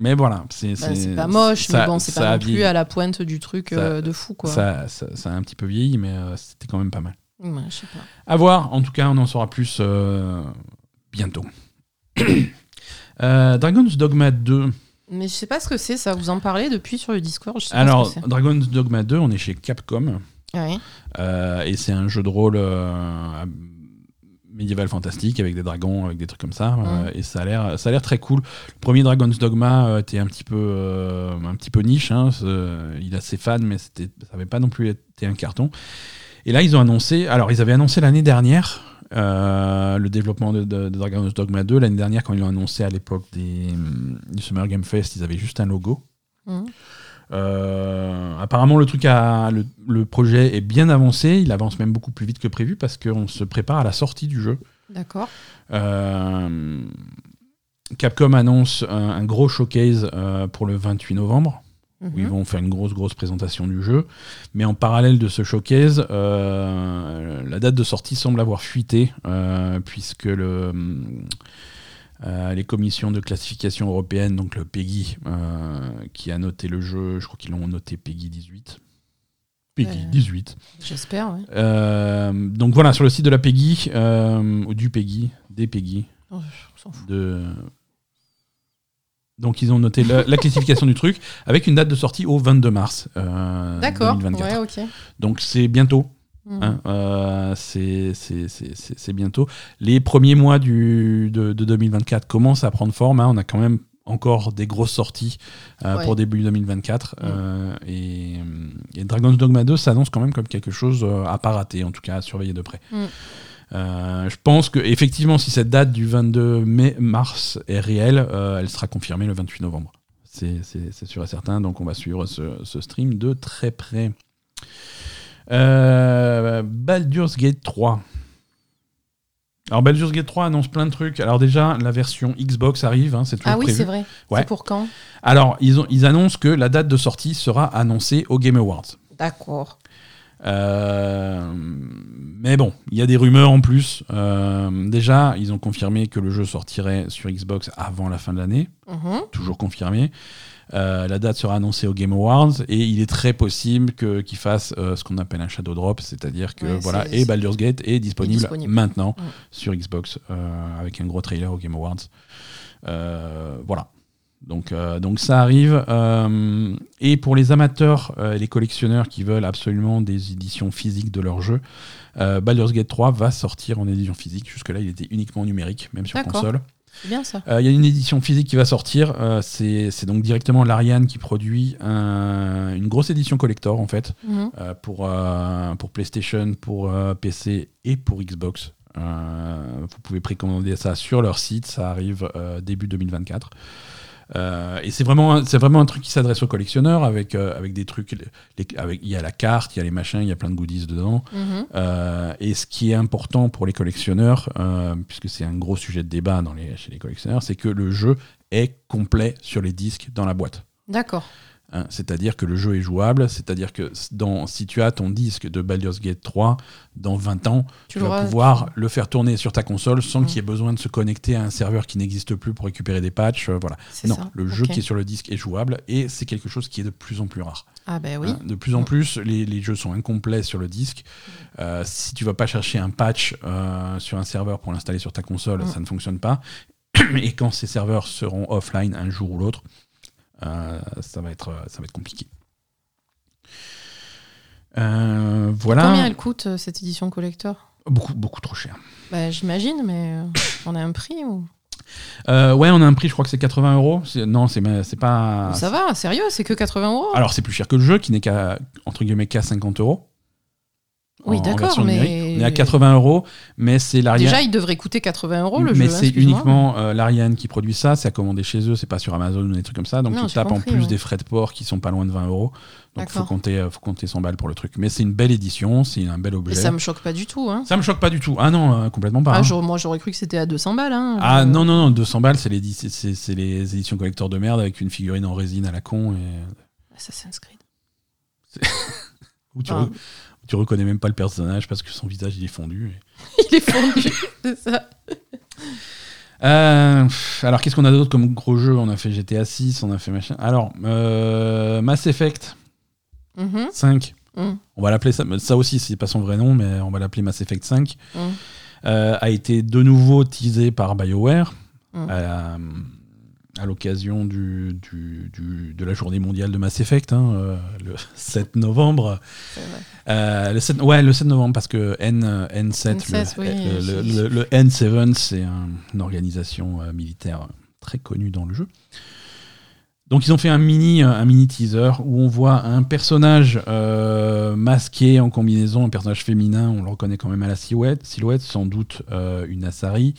Mais voilà, c'est Bah, pas moche, ça- mais bon, c'est pas non plus vieilli. à la pointe du truc Ça- euh, de fou, quoi. Ça, ça, a un petit peu vieilli, mais euh, c'était quand même pas mal. Ouais, je sais pas. À voir, en tout cas, on en saura plus euh, bientôt. Dragon's Dogma 2. Mais je sais pas ce que c'est, ça. Vous en parlez depuis sur le Discord je sais pas Alors, ce que Dragon's Dogma 2, on est chez Capcom. Ouais. Et c'est un jeu de rôle médiéval fantastique avec des dragons, avec des trucs comme ça. euh, et ça a l'air, ça a l'air très cool. Le premier Dragon's Dogma euh, était un petit peu, euh, un petit peu niche. hein, il a ses fans, mais c'était, ça n'avait pas non plus été un carton. Et là, ils ont annoncé. Alors, ils avaient annoncé l'année dernière. euh, le développement de, de- de Dragon's Dogma 2 l'année dernière quand ils l'ont annoncé à l'époque des, du Summer Game Fest ils avaient juste un logo Mhm. Euh, apparemment, le truc a, le, le projet est bien avancé. Il avance même beaucoup plus vite que prévu parce qu'on se prépare à la sortie du jeu. D'accord. Euh, Capcom annonce un, un gros showcase euh, pour le 28 novembre où ils Mhm. vont faire une grosse grosse présentation du jeu. Mais en parallèle de ce showcase, la date de sortie semble avoir fuité puisque le euh, les commissions de classification européenne, donc le PEGI, euh, qui a noté le jeu, je crois qu'ils l'ont noté PEGI 18. PEGI Ouais. 18. J'espère, ouais. Euh, donc voilà, sur le site de la PEGI, ou du PEGI, des PEGI, Oh, de... Donc ils ont noté la, la classification du truc avec une date de sortie au 22 mars D'accord. 2024. Ouais, ok. Donc c'est bientôt. Mhm. hein, euh, c'est bientôt. Les premiers mois du, de, de 2024 commencent à prendre forme. hein. On a quand même encore des grosses sorties euh, Ouais. pour début 2024. euh, et, et Dragon's Dogma 2 s'annonce quand même comme quelque chose à pas rater, en tout cas à surveiller de près. Mm. Euh, je pense que effectivement, si cette date du 22 mai mars est réelle, euh, elle sera confirmée le 28 novembre. C'est sûr et certain. Donc on va suivre ce, ce stream de très près. Euh, Baldur's Gate 3. Alors Baldur's Gate 3 annonce plein de trucs. Alors déjà, la version Xbox arrive, hein, c'est toujours Ah oui, c'est vrai. Ouais. C'est pour quand? Alors, ils, ont, ils annoncent que la date de sortie sera annoncée au Game Awards. D'accord. Euh, Mais bon, il y a des rumeurs en plus. Euh, déjà, ils ont confirmé que le jeu sortirait sur Xbox avant la fin de l'année. Mhm. Toujours confirmé. Euh, la date sera annoncée au Game Awards et il est très possible que- qu'ils fassent euh, ce qu'on appelle un shadow drop, c'est-à-dire que Ouais, voilà, et Baldur's Gate est disponible, disponible. maintenant sur Xbox euh, avec un gros trailer au Game Awards. Euh, voilà. Donc, euh, donc ça arrive. euh, et pour les amateurs euh, et les collectionneurs qui veulent absolument des éditions physiques de leur jeu, euh, Baldur's Gate 3 va sortir en édition physique. Jusque-là, il était uniquement numérique, même sur console. C'est bien ça. Euh, Il y a une édition physique qui va sortir. euh, c'est donc directement l'Ariane qui produit un- une grosse édition collector en fait Mhm. euh, pour, pour PlayStation, pour PC et pour Xbox. Vous pouvez précommander ça sur leur site. Ça arrive début 2024. Euh, et c'est vraiment, un- c'est vraiment un truc qui s'adresse aux collectionneurs avec, euh, avec des trucs. les- avec, il y a la carte, il y a les machins, il y a plein de goodies dedans. Mhm. Euh, et ce qui est important pour les collectionneurs, puisque c'est un gros sujet de débat dans les, chez les collectionneurs, c'est que le jeu est complet sur les disques dans la boîte. D'accord. Hein, c'est-à-dire que le jeu est jouable, c'est-à-dire que dans, si tu as ton disque de Baldur's Gate 3, dans 20 ans, tu, Tu vas pouvoir le faire tourner sur ta console sans Mm. qu'il y ait besoin de se connecter à un serveur qui n'existe plus pour récupérer des patchs. euh, voilà. Non, ça. le jeu qui est sur le disque est jouable et c'est quelque chose qui est de plus en plus rare. Ah ben oui. Hein, de plus en Mm. plus, les, les jeux sont incomplets sur le disque. Euh, si tu vas pas chercher un patch euh, sur un serveur pour l'installer sur ta console, Mm. ça ne fonctionne pas. Et quand ces serveurs seront offline un jour ou l'autre, ça, va être, ça va être compliqué. Euh, voilà. Combien elle coûte euh, cette édition collector? Beaucoup, beaucoup trop cher. bah, J'imagine, mais euh, on a un prix ou... Euh, ouais, on a un prix, je crois que c'est 80 euros. Non, c'est c'est pas. Ça va, sérieux, c'est que 80 euros? Alors, c'est plus cher que le jeu qui n'est qu'à entre guillemets qu'à 50 euros. Oui, en- en d'accord, mais-. On est à 80 euros, mais c'est l'Ariane. Déjà, il devrait coûter 80 euros le mais jeu. hein, c'est uniquement euh, l'Ariane qui produit ça, c'est à commander chez eux, c'est pas sur Amazon ou des trucs comme ça. Donc Non, tu tapes en compris, plus ouais. des frais de port qui sont pas loin de 20 euros. Donc faut compter, euh, faut compter 100 balles pour le truc. Mais c'est une belle édition, c'est un bel Mais objet. ça me choque pas du tout. Hein. Ça me choque pas du tout. Ah non, euh, complètement pas. Ah, hein. moi, j'aurais cru que c'était à 200 balles. Hein, Ah Euh, non, non, non, 200 balles, c'est les, les éditions collector de merde avec une figurine en résine à la con et Assassin's Creed. où tu, Ah. re- tu reconnais même pas le personnage parce que son visage il est fondu. et- Il est fondu, c'est ça. Euh, alors qu'est-ce qu'on a d'autre comme gros jeu? On a fait GTA 6, on a fait machin. Alors, euh, Mass Effect Mhm, 5. mhm, on va l'appeler ça, ça aussi, c'est pas son vrai nom, mais on va l'appeler Mass Effect 5, mhm. euh, a été de nouveau teasé par BioWare à, à l'occasion du, du- du- de la journée mondiale de Mass Effect, hein, euh, le 7 novembre. Euh, le 7, ouais, le 7 novembre, parce que N, euh, N7, N7, le, oui, le- j'ai- le- le N7, c'est un- une organisation euh, militaire très connue dans le jeu. Donc ils ont fait un mini, euh, un mini teaser où on voit un personnage euh, masqué en combinaison, un personnage féminin, on le reconnaît quand même à la silhouette, silhouette sans doute euh, une Asari,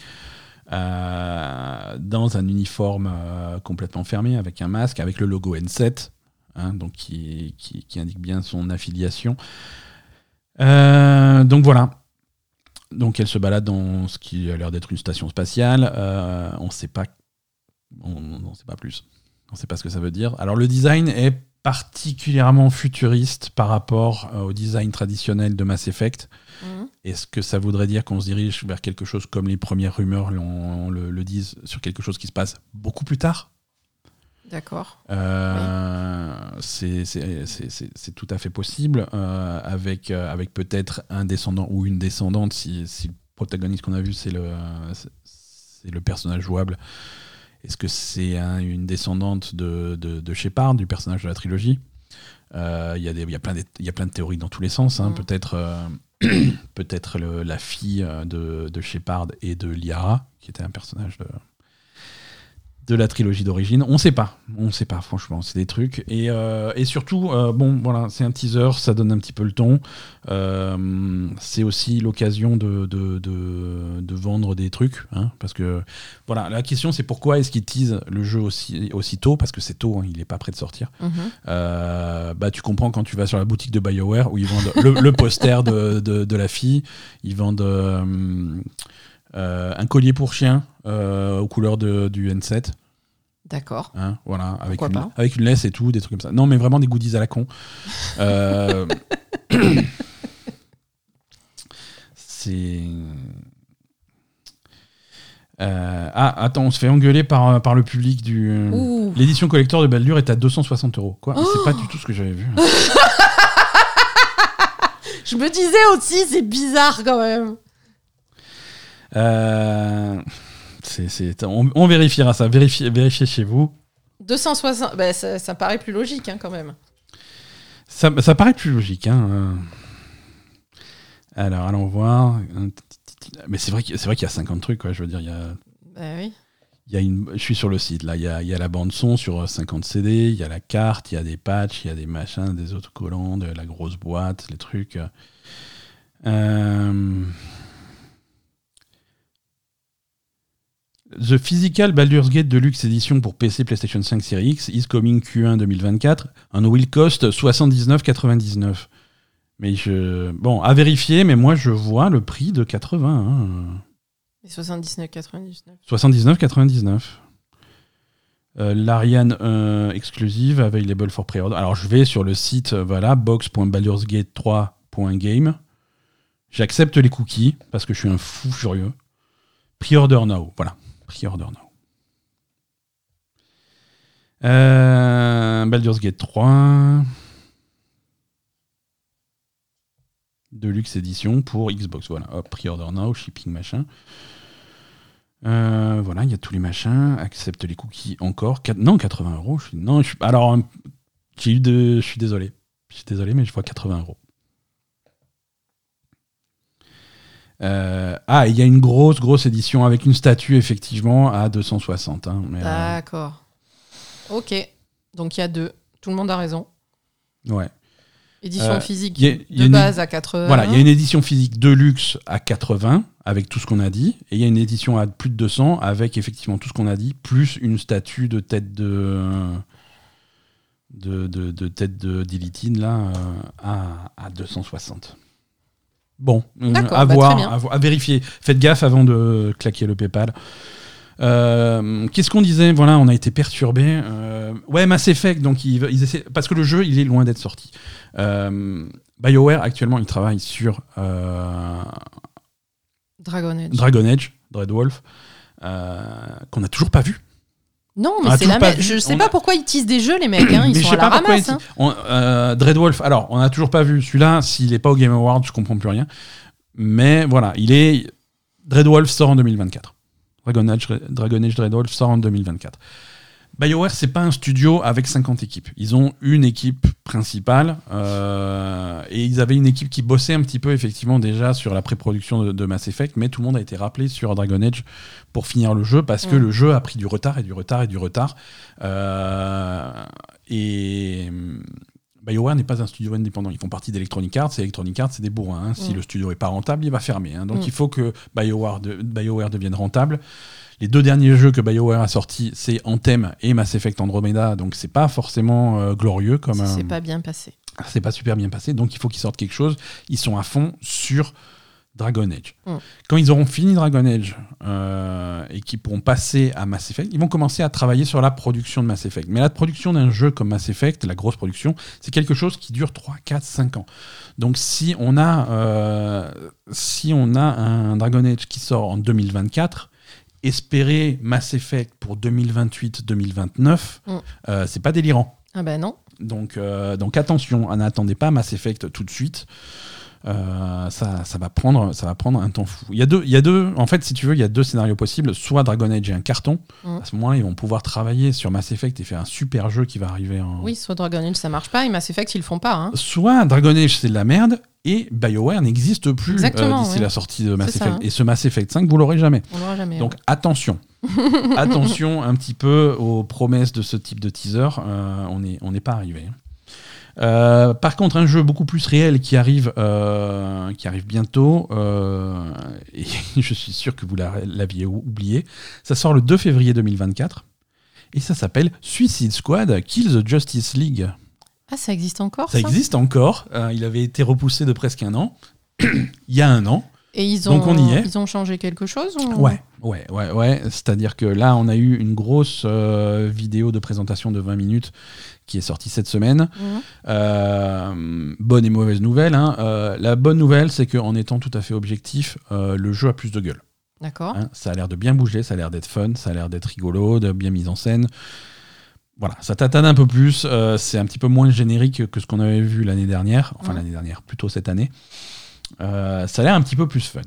euh, dans un uniforme euh, complètement fermé, avec un masque, avec le logo N7, hein, donc qui, qui- indique bien son affiliation. Euh, donc voilà. Donc elle se balade dans ce qui a l'air d'être une station spatiale. On ne sait pas, on, on sait pas plus. On ne sait pas ce que ça veut dire. Alors le design est particulièrement futuriste par rapport euh, au design traditionnel de Mass Effect. Mhm. Est-ce que ça voudrait dire qu'on se dirige vers quelque chose comme les premières rumeurs l'on- le, le disent, sur quelque chose qui se passe beaucoup plus tard? D'accord. Euh, c'est- tout à fait possible, euh, avec, euh, avec peut-être un descendant ou une descendante, si, si le protagoniste qu'on a vu, c'est le, le personnage jouable. Est-ce que c'est un- une descendante de, de, de Shepard, du personnage de la trilogie? Euh, Il y, a y, plein de- il y a plein de théories dans tous les sens. hein. Mm. Peut-être euh, la fille euh, de, de Shepard et de Liara, qui était un personnage de, de la trilogie d'origine. On sait pas, on sait pas franchement, c'est des trucs. Et, euh, et surtout, euh, bon voilà, c'est un teaser, ça donne un petit peu le ton. Euh, c'est aussi l'occasion de, de, de- de vendre des trucs, hein, parce que voilà, la question c'est pourquoi est-ce qu'ils teasent le jeu aussi, aussi tôt, parce que c'est tôt, hein, il est pas prêt de sortir. Mhm. Euh, bah, tu comprends quand tu vas sur la boutique de BioWare où ils vendent le, le poster de, de, la fille, ils vendent un collier pour chien aux couleurs de- du N7. D'accord. hein, voilà, avec Pourquoi une, pas avec une laisse et tout, des trucs comme ça. Non, mais vraiment des goodies à la con. Euh, c'est. Euh, ah, attends, on se fait engueuler par, par le public du. L'édition collector de Baldur est à 260 euros. Quoi C'est pas du tout ce que j'avais vu. Je me disais aussi, c'est bizarre quand même. Euh, c'est- on, on vérifiera ça. Vérifiez, vérifiez chez vous. 260, bah, ça, ça paraît plus logique hein, quand même. Ça, ça paraît plus logique. Hein. euh. Alors, allons voir. Mais c'est vrai qu'il y a 50 trucs. Quoi. Je veux dire, il y a. Bah oui. Il y a une, je suis sur le site, là. Il y a, il y a la bande-son sur 50 CD, il y a la carte, il y a des patchs, il y a des machins, des autocollants, de la grosse boîte, les trucs. Euh, The Physical Baldur's Gate Deluxe Edition pour PC, PlayStation 5, Series X is coming Q1 2024 and will cost 79,99. Mais je. Bon, à vérifier, mais moi je vois le prix de 80. hein. Et 79,99. 79,99. Euh, L'Ariane euh, exclusive available for pre-order. Alors je vais sur le site euh, voilà box.baldursgate3.game. J'accepte les cookies parce que je suis un fou furieux. Pre-order now. Voilà. Pre-order now. Euh, Baldur's Gate 3. Deluxe édition pour Xbox. Voilà. Pre-order now, shipping machin. Euh, voilà, il y a tous les machins. Accepte les cookies encore. Non, 80 euros. Non, alors, euh, j'ai eu de. Je suis désolé. Je suis désolé, mais je vois 80 euros. Euh, ah, il y a une grosse, grosse édition avec une statue, effectivement, à 260. hein, mais, euh, D'accord. Ok. Donc il y a deux. Tout le monde a raison. ouais. Édition Euh, physique y a- y a de une- base à 80. Voilà, il y a une édition physique de luxe à 80, avec tout ce qu'on a dit, et il y a une édition à plus de 200, avec effectivement tout ce qu'on a dit, plus une statue de tête de. de, de, de tête de Dilitine, là, à, à 260. Bon, euh, D'accord, à bah, voir, à, vérifier. Faites gaffe avant de claquer le PayPal. Euh, Qu'est-ce qu'on disait? Voilà, on a été perturbé. ouais, Mass Effect, donc ils, ils essaient parce que le jeu, il est loin d'être sorti. Euh, BioWare actuellement, il travaille sur euh, Dragon Age. Dragon Age, Dreadwolf, euh, qu'on n'a toujours pas vu. Non, On mais a c'est la pas même. vu, Je sais on pas a- pourquoi ils teasent des jeux, les mecs. Hein. Ils Mais je sont sais à la pas ramasse. hein. on- euh, Dreadwolf, alors, on n'a toujours pas vu celui-là. S'il n'est pas au Game Awards, je comprends plus rien. Mais voilà, il est. Dreadwolf sort en 2024. Dragon Age, Dragon Age Dreadwolf sort en 2024. BioWare, c'est pas un studio avec 50 équipes. Ils ont une équipe principale euh, et ils avaient une équipe qui bossait un petit peu effectivement déjà sur la pré-production de, de Mass Effect, mais tout le monde a été rappelé sur Dragon Age pour finir le jeu parce que Mm. le jeu a pris du retard et du retard et du retard. Euh, et hum, BioWare n'est pas un studio indépendant. Ils font partie d'Electronic Arts et Electronic Arts, c'est des bourrins. hein. Si Mm. le studio est pas rentable, il va fermer. hein. Donc Mm. il faut que BioWare, de- BioWare devienne rentable. Les deux derniers jeux que BioWare a sortis, c'est Anthem et Mass Effect Andromeda, donc c'est pas forcément euh, glorieux comme. Ça euh, pas bien passé. c'est pas super bien passé, donc il faut qu'ils sortent quelque chose. Ils sont à fond sur Dragon Age. Mm. Quand ils auront fini Dragon Age euh, et qu'ils pourront passer à Mass Effect, ils vont commencer à travailler sur la production de Mass Effect. Mais la production d'un jeu comme Mass Effect, la grosse production, c'est quelque chose qui dure 3, 4, 5 ans. Donc si on a, euh, si on a un Dragon Age qui sort en 2024, espérer Mass Effect pour 2028-2029, Mm. euh, c'est pas délirant. Ah bah non. Donc, euh, donc attention, n'attendez pas Mass Effect tout de suite. Euh, ça, ça, va prendre, ça va prendre un temps fou. Il y, a deux, il y a deux, en fait, si tu veux, il y a deux scénarios possibles. Soit Dragon Age est un carton. Mm. À ce moment-là, ils vont pouvoir travailler sur Mass Effect et faire un super jeu qui va arriver en. Oui, soit Dragon Age ça marche pas et Mass Effect ils le font pas. Hein. Soit Dragon Age c'est de la merde et BioWare n'existe plus euh, d'ici ouais. la sortie de Mass ça, Effect. hein. Et ce Mass Effect 5, vous l'aurez jamais. On jamais. Donc attention. attention un petit peu aux promesses de ce type de teaser. Euh, on n'est on n'est pas arrivé. Euh, par contre, un jeu beaucoup plus réel qui arrive, euh, qui arrive bientôt, euh, et je suis sûr que vous l'a- l'aviez ou- oublié, ça sort le 2 février 2024, et ça s'appelle Suicide Squad Kill the Justice League. Ah, ça existe encore Ça ça, existe encore, il avait été repoussé de presque un an, il y a un an. Et ils ont, Donc on y est. Ils ont changé quelque chose ou... Ouais, Ouais, ouais, ouais. C'est-à-dire que là, on a eu une grosse euh, vidéo de présentation de 20 minutes qui est sortie cette semaine. Mhm. Euh, bonne et mauvaise nouvelle. hein. Euh, la bonne nouvelle, c'est qu'en étant tout à fait objectif, euh, le jeu a plus de gueule. D'accord. hein. Ça a l'air de bien bouger, ça a l'air d'être fun, ça a l'air d'être rigolo, de bien mis en scène. Voilà, ça tatane un peu plus. c'est un petit peu moins générique que ce qu'on avait vu l'année dernière. Enfin, l'année dernière, plutôt cette année. Ça a l'air un petit peu plus fun.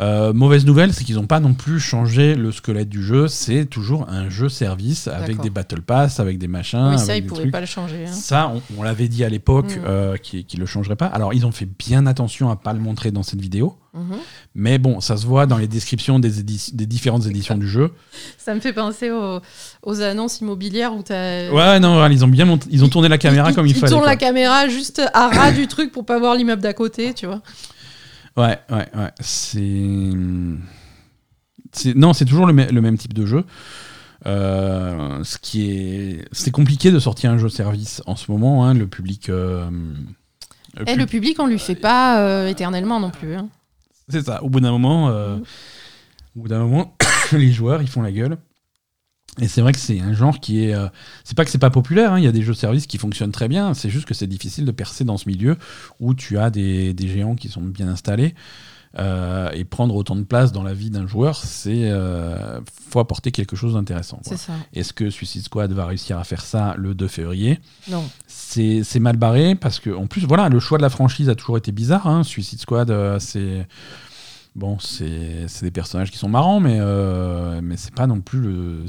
Euh, mauvaise nouvelle, c'est qu'ils n'ont pas non plus changé le squelette du jeu. C'est toujours un jeu service avec des battle pass, avec des machins. oui, ça, ils pouvaient trucs. pas le changer. hein. Ça, on, on l'avait dit à l'époque Mm. euh, qu'ils ne le changeraient pas. Alors, ils ont fait bien attention à pas le montrer dans cette vidéo. Mhm. Mais bon, ça se voit dans les descriptions des, édi- des différentes éditions du jeu. Ça me fait penser aux, aux annonces immobilières où t'as. Ouais, non, ils ont bien monté- ils ont tourné la caméra comme il, ils fallait. tournent quoi. la caméra juste à ras du truc pour pas voir l'immeuble d'à côté, tu vois. Ouais, ouais, ouais. C'est. Non, c'est toujours le, mê- le même type de jeu. Euh, ce qui est. C'est compliqué de sortir un jeu service en ce moment. hein, le public. euh, le Et pub- le public, on lui fait pas euh, éternellement non plus. hein. C'est ça. Au bout d'un moment, Mm. au bout d'un moment, les joueurs ils font la gueule. Et c'est vrai que c'est un genre qui est. euh, c'est pas que c'est pas populaire. hein, Il y a des jeux services qui fonctionnent très bien. C'est juste que c'est difficile de percer dans ce milieu où tu as des, des géants qui sont bien installés. Euh, et prendre autant de place dans la vie d'un joueur, c'est euh, faut apporter quelque chose d'intéressant. quoi. C'est ça. Est-ce que Suicide Squad va réussir à faire ça le 2 février? Non. c'est c'est mal barré parce que en plus voilà le choix de la franchise a toujours été bizarre hein. Suicide Squad euh, c'est bon c'est c'est des personnages qui sont marrants mais mais c'est pas non plus le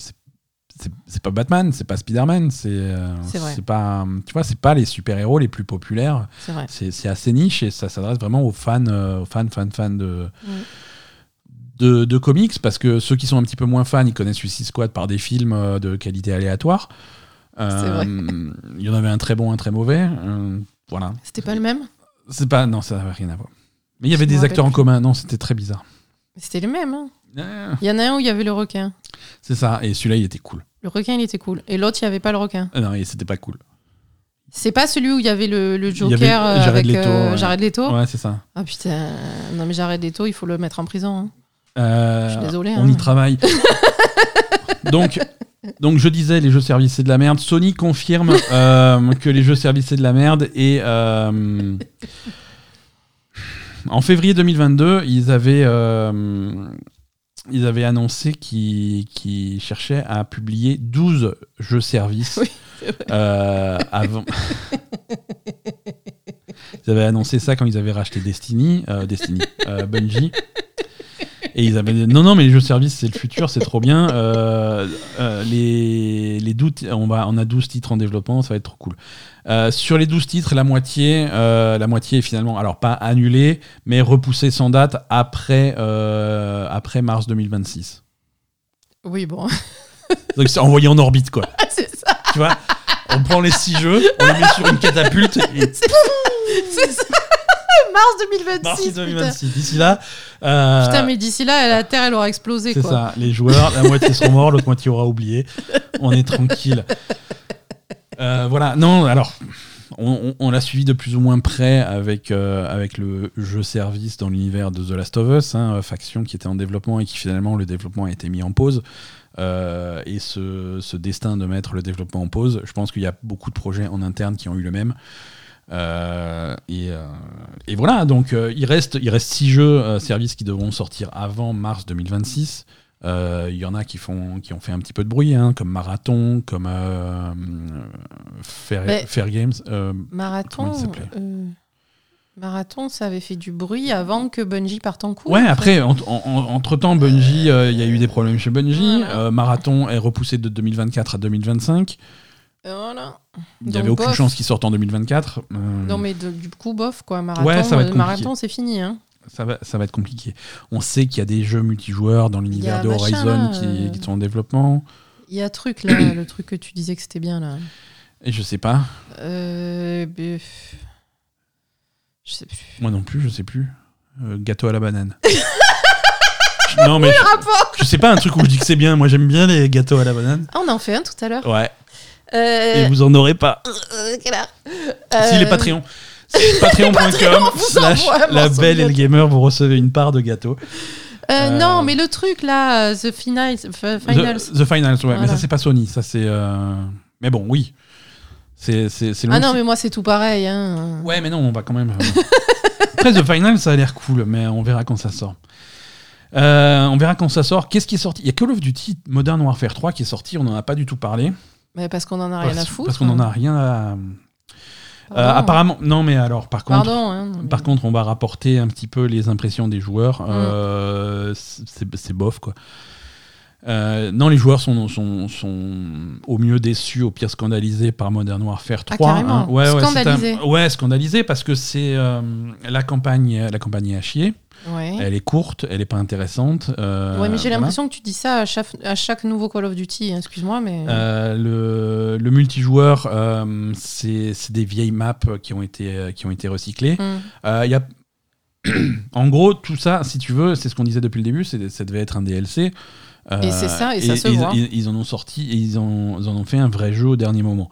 c'est- pas Batman c'est pas Spider-Man c'est euh, C'est pas tu vois c'est pas les super héros les plus populaires. C'est assez niche et ça s'adresse vraiment aux fans euh, aux fans fans fans de Mm. de, de comics parce que ceux qui sont un petit peu moins fans ils connaissent Suicide Squad par des films euh, de qualité aléatoire. Vrai. Euh, il y en avait un très bon un très mauvais voilà. C'était pas le même? C'est pas non ça n'avait rien à voir. Mais il y avait des acteurs en commun. Non c'était très bizarre C'était le même. hein. Euh, Il y en a un où il y avait le requin. c'est ça et celui-là il était cool Le requin, il était cool. Et l'autre, il y avait pas le requin. Euh, non et c'était pas cool C'est pas celui où il y avait le, Joker avait euh, Jared avec euh, ouais. Jared Leto. ouais c'est ça Ah putain. Non mais Jared Leto, il faut le mettre en prison. hein. Euh, Je suis désolée, On hein. y travaille. donc, donc, je disais, les jeux services, c'est de la merde. Sony confirme euh, que les jeux services, c'est de la merde. Et euh, en février 2022, ils avaient, euh, ils avaient annoncé qu'ils qu'ils cherchaient à publier 12 jeux services. Oui, euh, avant. Ils avaient annoncé ça quand ils avaient racheté Destiny, euh, Destiny, Bungie. Et ils avaient dit non, non, mais les jeux services, c'est le futur, c'est trop bien. Euh, euh, les, les 12 ti- on, va, on a 12 titres en développement, ça va être trop cool. Euh, sur les 12 titres, la moitié, la moitié est finalement, alors pas annulée, mais repoussée sans date après, après mars 2026. Oui, bon. Donc c'est envoyé en orbite, quoi. c'est ça. Tu vois On prend les 6 jeux, on les met sur une catapulte et C'est ça. Mars 2026. mars putain. 2026. D'ici là, euh, Putain, mais d'ici là, la Terre, elle aura explosé, c'est ça. Les joueurs, la moitié seront morts, l'autre moitié aura oublié. On est tranquille. Euh, voilà. Non, alors. On, on- on l'a suivi de plus ou moins près avec, euh, avec le jeu service dans l'univers de The Last of Us, hein, faction qui était en développement et qui finalement le développement a été mis en pause. Euh, et ce, ce destin de mettre le développement en pause, je pense qu'il y a beaucoup de projets en interne qui ont eu le même. Euh, et, euh, et voilà, donc euh, il, reste, il reste six jeux services qui devront sortir avant mars 2026. Euh, Il y en a qui, font, qui ont fait un petit peu de bruit, hein, comme Marathon, comme Fair, Games. Marathon. Marathon, ça avait fait du bruit avant que Bungie parte en cours. Ouais, après, en- en- entre-temps, Bungie, il y a eu des problèmes chez Bungie. Voilà. Marathon est repoussé de 2024 à 2025. Et Voilà. Il n'y avait aucune bof. chance qu'il sorte en 2024. Euh, Non, mais de- du coup, bof, quoi. Marathon, Ouais, ça va être euh, marathon c'est fini. Hein. ça, va, ça va être compliqué. On sait qu'il y a des jeux multijoueurs dans l'univers de machin, Horizon qui, euh, qui sont en développement. Il y a un truc, là, le truc que tu disais que c'était bien, là. Et je sais pas. Euh, Je sais plus. Moi non plus, je sais plus. Euh, gâteau à la banane. non, mais je, je sais pas un truc où je dis que c'est bien. Moi, j'aime bien les gâteaux à la banane. Ah, on en fait un tout à l'heure. Ouais. Euh, Et vous en aurez pas. euh, heure Si, les Euh, Patreons. Patreon.com slash la belle et le gamer, vous recevez une part de gâteau. Euh, Euh, Non, mais le truc là, The Finals. Finals. The, Finals, ouais, mais ça c'est pas Sony, ça c'est. euh, Mais bon, oui. C'est c'est c'est Ah non, mais moi c'est tout pareil. Hein. Ouais, mais non, on va quand même. euh. Après, The Final, ça a l'air cool, mais on verra quand ça sort. Euh, on verra quand ça sort. Qu'est-ce qui est sorti? Il y a Call of Duty Modern Warfare 3 qui est sorti, on n'en a pas du tout parlé. Mais parce qu'on en a rien à foutre. parce qu'on en a rien à. Euh, apparemment, non, mais alors, par contre. Pardon. hein, mais- Par contre, on va rapporter un petit peu les impressions des joueurs. Mm. Euh, c'est bof, quoi. Euh, non, les joueurs sont, sont, sont au mieux déçus, au pire scandalisés par Modern Warfare 3. Ah, carrément. Ouais, ouais, c'est un- Scandalisés. ouais, scandalisés parce que c'est la campagne, la campagne est à chier. Ouais. Elle est courte, elle est pas intéressante. euh, ouais, mais j'ai voilà. l'impression que tu dis ça à chaque, à chaque nouveau Call of Duty. hein, Excuse-moi, mais. Euh, le, le multijoueur, euh, c'est des vieilles maps qui ont été, qui ont été recyclées. Hmm. Euh, il y a... en gros, tout ça, si tu veux, c'est ce qu'on disait depuis le début, ça devait être un DLC. Euh, Et c'est ça, et ça se ils, voit. Ils, ils en ont sorti et ils, ont- ils en ont fait un vrai jeu au dernier moment.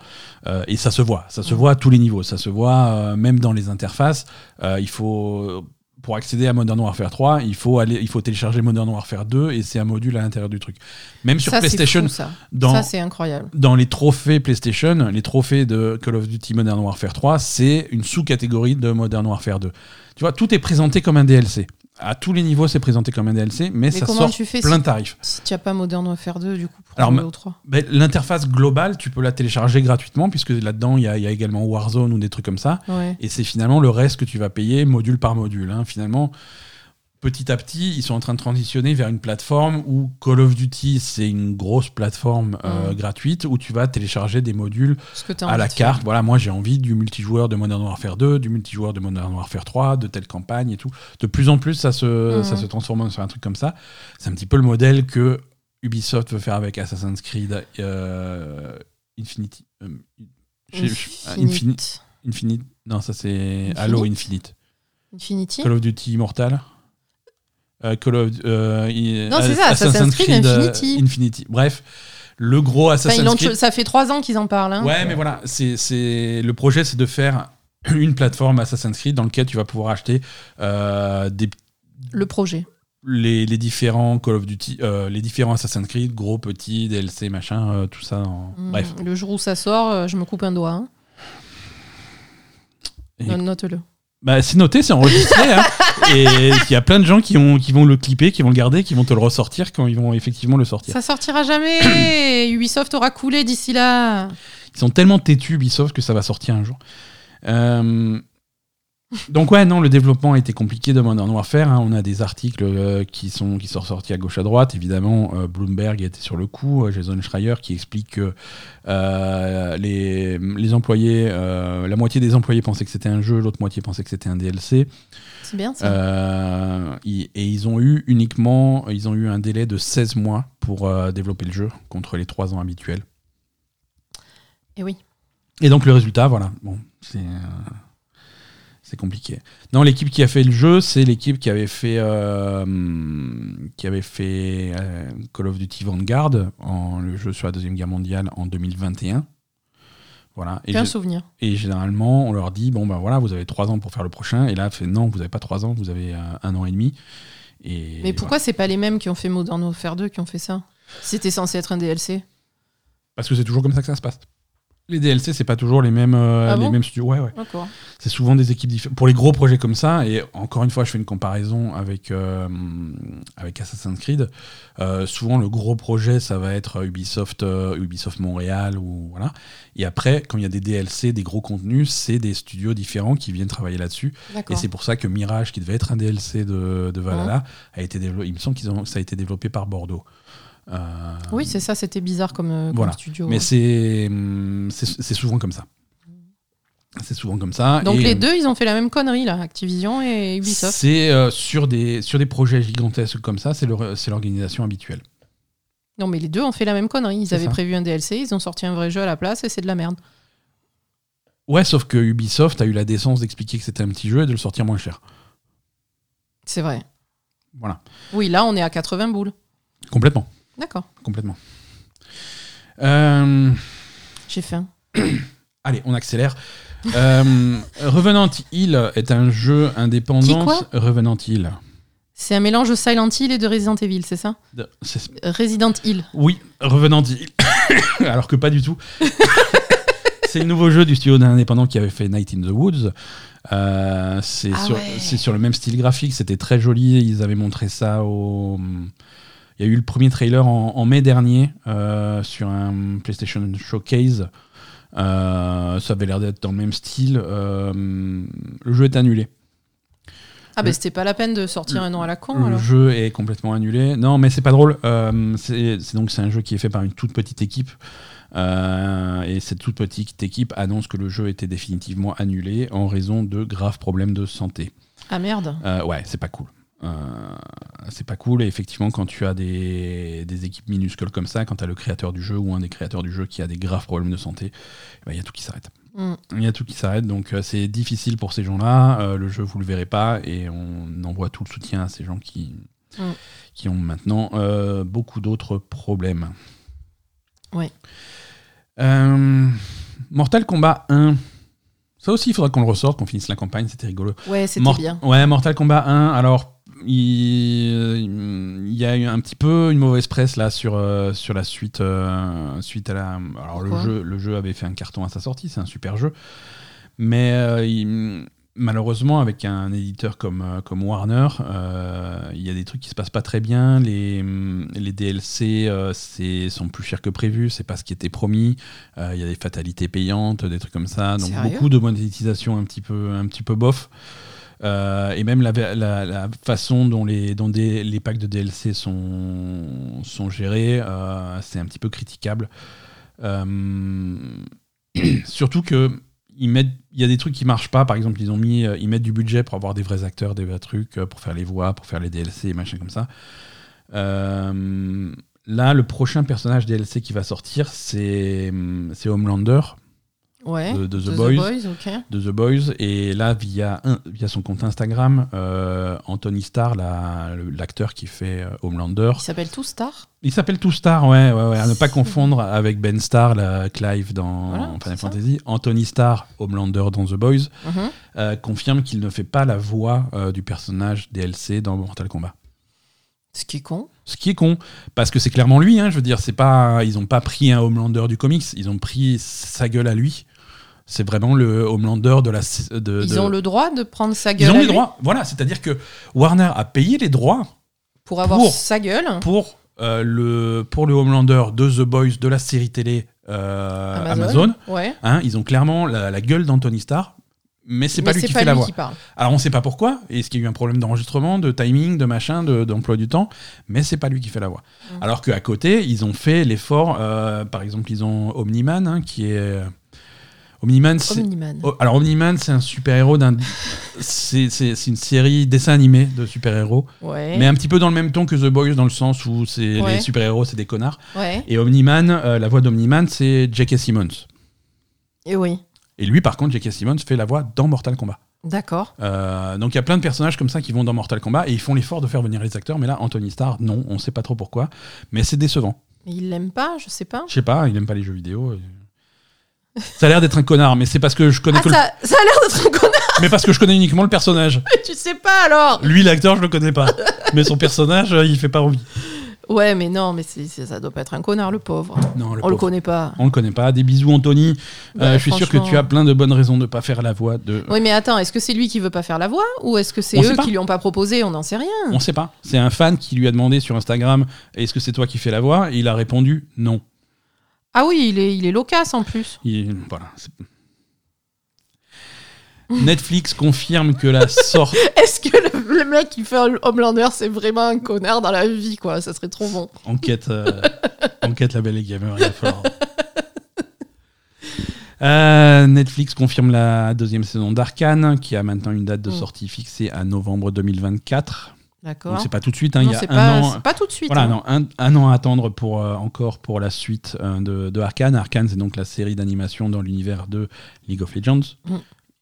Euh, et ça se voit, ça se Mm. voit à tous les niveaux. Ça se voit euh, même dans les interfaces. Il faut, pour accéder à Modern Warfare 3, il faut, aller, il faut télécharger Modern Warfare 2 et c'est un module à l'intérieur du truc. Même sur ça, PlayStation, fou, ça. dans, Ça, c'est incroyable. dans les trophées PlayStation, les trophées de Call of Duty Modern Warfare 3, c'est une sous-catégorie de Modern Warfare 2. Tu vois, tout est présenté comme un DLC. À tous les niveaux, c'est présenté comme un DLC, mais, Mais ça sort tu fais plein si- de tarifs. Si tu n'as pas Modern Warfare 2, du coup, pour Alors, au 3. Ben, L'interface globale, tu peux la télécharger gratuitement, puisque là-dedans, il y, y a également Warzone ou des trucs comme ça. Ouais. Et c'est finalement le reste que tu vas payer module par module. hein. Finalement, petit à petit, ils sont en train de transitionner vers une plateforme où Call of Duty, c'est une grosse plateforme euh, Mm. gratuite où tu vas télécharger des modules à la faire. carte. Voilà, moi j'ai envie du multijoueur de Modern Warfare 2, du multijoueur de Modern Warfare 3, de telle campagne et tout. De plus en plus, ça se, Mhm. ça se transforme sur un truc comme ça. C'est un petit peu le modèle que Ubisoft veut faire avec Assassin's Creed euh, Infinity. euh, j'ai- je- ah, Infini- Infinite. Infinite. Non, ça c'est Infinite? Halo Infinite. Infinity? Call of Duty Immortal. Euh, Call of, euh, i- Non, c'est ça, Assassin's Creed euh, Infinity. Infinity. Bref, le gros Assassin's Creed. Ça fait trois ans qu'ils en parlent. hein. Ouais, mais voilà, c'est le projet, c'est de faire une plateforme Assassin's Creed dans laquelle tu vas pouvoir acheter euh, des, Le projet. les, les différents Call of Duty, euh, les différents Assassin's Creed, gros, petits, DLC, machin, euh, tout ça. en- Mm. Bref. Le jour où ça sort, je me coupe un doigt. hein. Et- Note-le. Bah, c'est noté, c'est enregistré. hein. Et il y a plein de gens qui, ont, qui vont le clipper, qui vont le garder, qui vont te le ressortir quand ils vont effectivement le sortir. Ça sortira jamais Ubisoft aura coulé d'ici là Ils sont tellement têtus, Ubisoft, que ça va sortir un jour. Euh, Donc ouais, non, le développement a été compliqué de Modern Warfare. hein. On a des articles euh, qui, sont, qui sont sortis à gauche à droite. Évidemment, euh, Bloomberg était sur le coup. euh, Jason Schreier qui explique que les, les employés, la moitié des employés pensaient que c'était un jeu, l'autre moitié pensait que c'était un DLC. C'est bien ça. Et ils ont eu uniquement, ils ont eu un délai de 16 mois pour développer le jeu contre les 3 ans habituels. Et oui. Et donc le résultat, voilà, bon, c'est c'est compliqué. Non, l'équipe qui a fait le jeu, c'est l'équipe qui avait fait euh, qui avait fait euh, Call of Duty Vanguard, en, le jeu sur la deuxième guerre mondiale en 2021. Voilà. Et, souvenir. et généralement, on leur dit bon ben voilà, vous avez trois ans pour faire le prochain. Et là, fait non, vous n'avez pas trois ans, vous avez euh, un an et demi. Et Mais pourquoi c'est pas les mêmes qui ont fait Modern Warfare 2 qui ont fait ça? C'était censé être un DLC. Parce que c'est toujours comme ça que ça se passe. Les DLC, c'est pas toujours les mêmes, euh, Ah les bon mêmes studios. Ouais, ouais. C'est souvent des équipes différentes. Pour les gros projets comme ça, et encore une fois, je fais une comparaison avec, euh, avec Assassin's Creed. euh, souvent, le gros projet, ça va être Ubisoft, Ubisoft Montréal. Ou, voilà. Et après, quand il y a des DLC, des gros contenus, c'est des studios différents qui viennent travailler là-dessus. Et c'est pour ça que Mirage, qui devait être un DLC de, de Valhalla, a été développé. Il me semble que ça a été développé par Bordeaux. Euh, Oui, c'est ça, c'était bizarre comme, euh, comme Voilà. studio. mais c'est hum, c'est c'est souvent comme ça. C'est souvent comme ça. Donc Et, les euh, deux, ils ont fait la même connerie, là, Activision et Ubisoft. C'est euh, sur, des, sur des projets gigantesques comme ça, c'est l'organisation habituelle. Non, mais les deux ont fait la même connerie. Ils avaient ça. prévu un DLC, ils ont sorti un vrai jeu à la place et c'est de la merde. Ouais, sauf que Ubisoft a eu la décence d'expliquer que c'était un petit jeu et de le sortir moins cher. C'est vrai. Voilà. Oui, là, on est à 80 boules. Complètement. D'accord. Complètement. Euh, J'ai faim. allez, on accélère. Euh, Revenant Hill est un jeu indépendant. Quoi Revenant Hill. C'est un mélange de Silent Hill et de Resident Evil, c'est ça De- Resident Hill. Oui, revenant d'Hill. Alors que pas du tout. c'est le nouveau jeu du studio indépendant qui avait fait Night in the Woods. Euh, c'est Ah sur, ouais. sur le même style graphique, c'était très joli. Ils avaient montré ça au. Il y a eu le premier trailer en, en mai dernier euh, sur un PlayStation Showcase. Euh, ça avait l'air d'être dans le même style. Euh, le jeu est annulé. Ah, Le- bah c'était pas la peine de sortir un nom à la con Le alors. jeu est complètement annulé. Non, mais c'est pas drôle. C'est c'est donc c'est un jeu qui est fait par une toute petite équipe. Euh, et cette toute petite équipe annonce que le jeu était définitivement annulé en raison de graves problèmes de santé. Ah merde. Euh, ouais, c'est pas cool. Euh, c'est pas cool. Et effectivement, quand tu as des, des équipes minuscules comme ça, quand tu as le créateur du jeu ou un des créateurs du jeu qui a des graves problèmes de santé, eh ben, il y a tout qui s'arrête. Mm. Il y a tout qui s'arrête, donc euh, c'est difficile pour ces gens-là. Euh, le jeu, vous le verrez pas, et on envoie tout le soutien à ces gens qui, Mm. qui ont maintenant beaucoup d'autres problèmes. Ouais. Mortal Kombat 1. Ça aussi, il faudra qu'on le ressorte, qu'on finisse la campagne, c'était rigolo. Ouais, c'était Mort- bien. Ouais, Mortal Kombat 1. Alors, il, il y a eu un petit peu une mauvaise presse là sur, euh, sur la suite. euh, suite à la. Alors, le jeu, le jeu avait fait un carton à sa sortie, c'est un super jeu. Mais euh, il- malheureusement, avec un éditeur comme, euh, comme Warner, euh, il y a des trucs qui se passent pas très bien. Les, les DLC euh, c'est- sont plus chers que prévu, c'est pas ce qui était promis. Euh, Il y a des fatalités payantes, des trucs comme ça. Donc beaucoup de monétisation un petit peu, un petit peu bof. Euh, et même la, façon dont les, des- les packs de DLC sont, sont gérés, euh, c'est un petit peu critiquable. Euh, surtout que il y a des trucs qui marchent pas. Par exemple, ils ont mis, ils mettent du budget pour avoir des vrais acteurs, des vrais trucs, pour faire les voix, pour faire les DLC et machin comme ça. Là, le prochain personnage DLC qui va sortir, c'est Homelander Ouais. de, de The, The Boys de The Boys et là via un- via son compte Instagram euh, Anthony Starr la- l'acteur qui fait euh, Homelander Il s'appelle tout Star. il s'appelle tout Star ouais, ouais, ouais à ne pas confondre avec Ben Starr la Clive dans Voilà, Final ça. Fantasy Anthony Starr Homelander dans The Boys Mhm. euh, confirme qu'il ne fait pas la voix euh, du personnage DLC dans Mortal Kombat Ce qui est con. ce qui est con, parce que c'est clairement lui. Hein, je veux dire, c'est pas, ils ont pas pris un Homelander du comics, ils ont pris sa gueule à lui. C'est vraiment le Homelander de la. De, Ils de- ont le droit de prendre sa gueule Ils ont les droits. Voilà, c'est-à-dire que Warner a payé les droits pour avoir pour- sa gueule. pour euh, le pour le Homelander de The Boys de la série télé euh, Amazon. Ouais. Hein, ils ont clairement la, la gueule d'Anthony Starr, mais c'est pas Mais lui qui fait la voix. Alors on sait pas pourquoi. Est-ce qu'il y a eu un problème d'enregistrement, de timing, de machin, de- d'emploi du temps Mais c'est pas lui qui fait la voix. Mm. Alors qu'à côté, ils ont fait l'effort. euh, par exemple, ils ont Omniman hein, qui est Omniman. c'est- Omniman. Oh, alors Omniman, c'est un super héros d'un. c'est c'est- c'est une série dessin animé de super héros, Ouais. mais un petit peu dans le même ton que The Boys dans le sens où c'est Ouais. les super héros, c'est des connards. Ouais. Et Omniman, euh, la voix d'Omniman, c'est J.K. Simmons. Et oui. Et lui, par contre, J.K. Simmons fait la voix dans Mortal Kombat. D'accord. Euh, donc il y a plein de personnages comme ça qui vont dans Mortal Kombat et ils font l'effort de faire venir les acteurs, mais là Anthony Starr, non, on sait pas trop pourquoi, mais c'est décevant. Mais il l'aime pas, je sais pas. Je sais pas, il aime pas les jeux vidéo. et- Ça a l'air d'être un connard, mais c'est parce que je connais Ah, que le- ça, ça a l'air d'être un connard, mais parce que je connais uniquement le personnage. tu sais pas alors Lui l'acteur, je le connais pas, mais son personnage, euh, il fait pas envie. Ouais, mais non, mais c'est, ça doit pas être un connard, le pauvre. Non, le On le pauvre. connaît pas. On le connaît pas. Des bisous Anthony. Euh, je suis sûr que tu as plein de bonnes raisons de pas faire la voix de. Oui, mais attends, est-ce que c'est lui qui veut pas faire la voix ou est-ce que c'est eux qui lui ont pas proposé? On n'en sait rien. On sait pas. C'est un fan qui lui a demandé sur Instagram est-ce que c'est toi qui fais la voix? Et il a répondu non. Ah oui, il est, il est loquace en plus. Il- voilà. c'est- Netflix confirme que la sorte. Est-ce que le, le mec qui fait un Homelander, c'est vraiment un connard dans la vie, quoi? Ça serait trop bon. enquête, euh, enquête la belle et gamer, il. Euh, Netflix confirme la deuxième saison d'Arkane, qui a maintenant une date de Mm. sortie fixée à novembre 2024. D'accord. Donc c'est pas tout de suite, hein, non, il y a un pas, an. pas tout de suite. Voilà, hein. non, un, un an à attendre pour, euh, encore pour la suite euh, de, de Arkane. Arkane, c'est donc la série d'animation dans l'univers de League of Legends. Mm.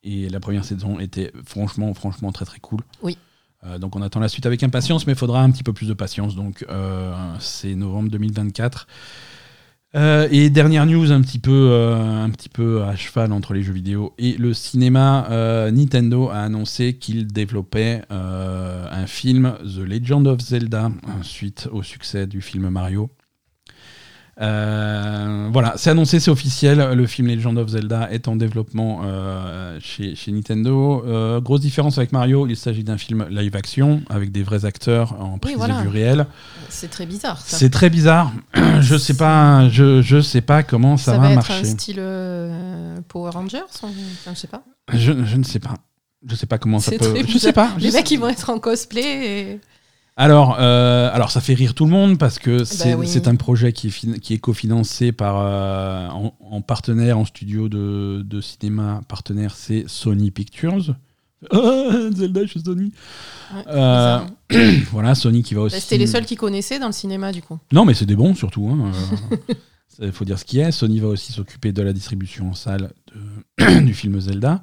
Et la première saison était franchement, franchement très très cool. Oui. Euh, donc on attend la suite avec impatience, mais il faudra un petit peu plus de patience. Donc c'est novembre 2024. Euh, et dernière news un petit peu euh, un petit peu à cheval entre les jeux vidéo et le cinéma, euh, Nintendo a annoncé qu'il développait un film The Legend of Zelda suite au succès du film Mario. Euh, voilà, c'est annoncé, c'est officiel. Le film Legend of Zelda est en développement euh, chez, chez Nintendo. Euh, grosse différence avec Mario, il s'agit d'un film live action avec des vrais acteurs en prise voilà. de vue réelle. C'est très bizarre. Ça, C'est très bizarre. je sais pas, je, je sais pas comment ça, Ça va, va être marcher. un style Power Rangers ou- enfin, Je sais pas. Je, je ne sais pas. Je sais pas comment ça peut. Je sais pas. Les mecs, ils vont être en cosplay. Et... Alors, euh, alors ça fait rire tout le monde parce que c'est oui. c'est un projet qui est, fin- qui est cofinancé par euh, en, en partenaire, en studio de, de cinéma partenaire, c'est Sony Pictures. Ah, Zelda chez Sony. Ouais, Euh. Voilà, Sony qui va aussi. Bah, C'était les seuls qui connaissaient dans le cinéma, du coup. Non, mais c'est des bons surtout. Il faut dire ce qui est. Sony va aussi s'occuper de la distribution en salle de- du film Zelda.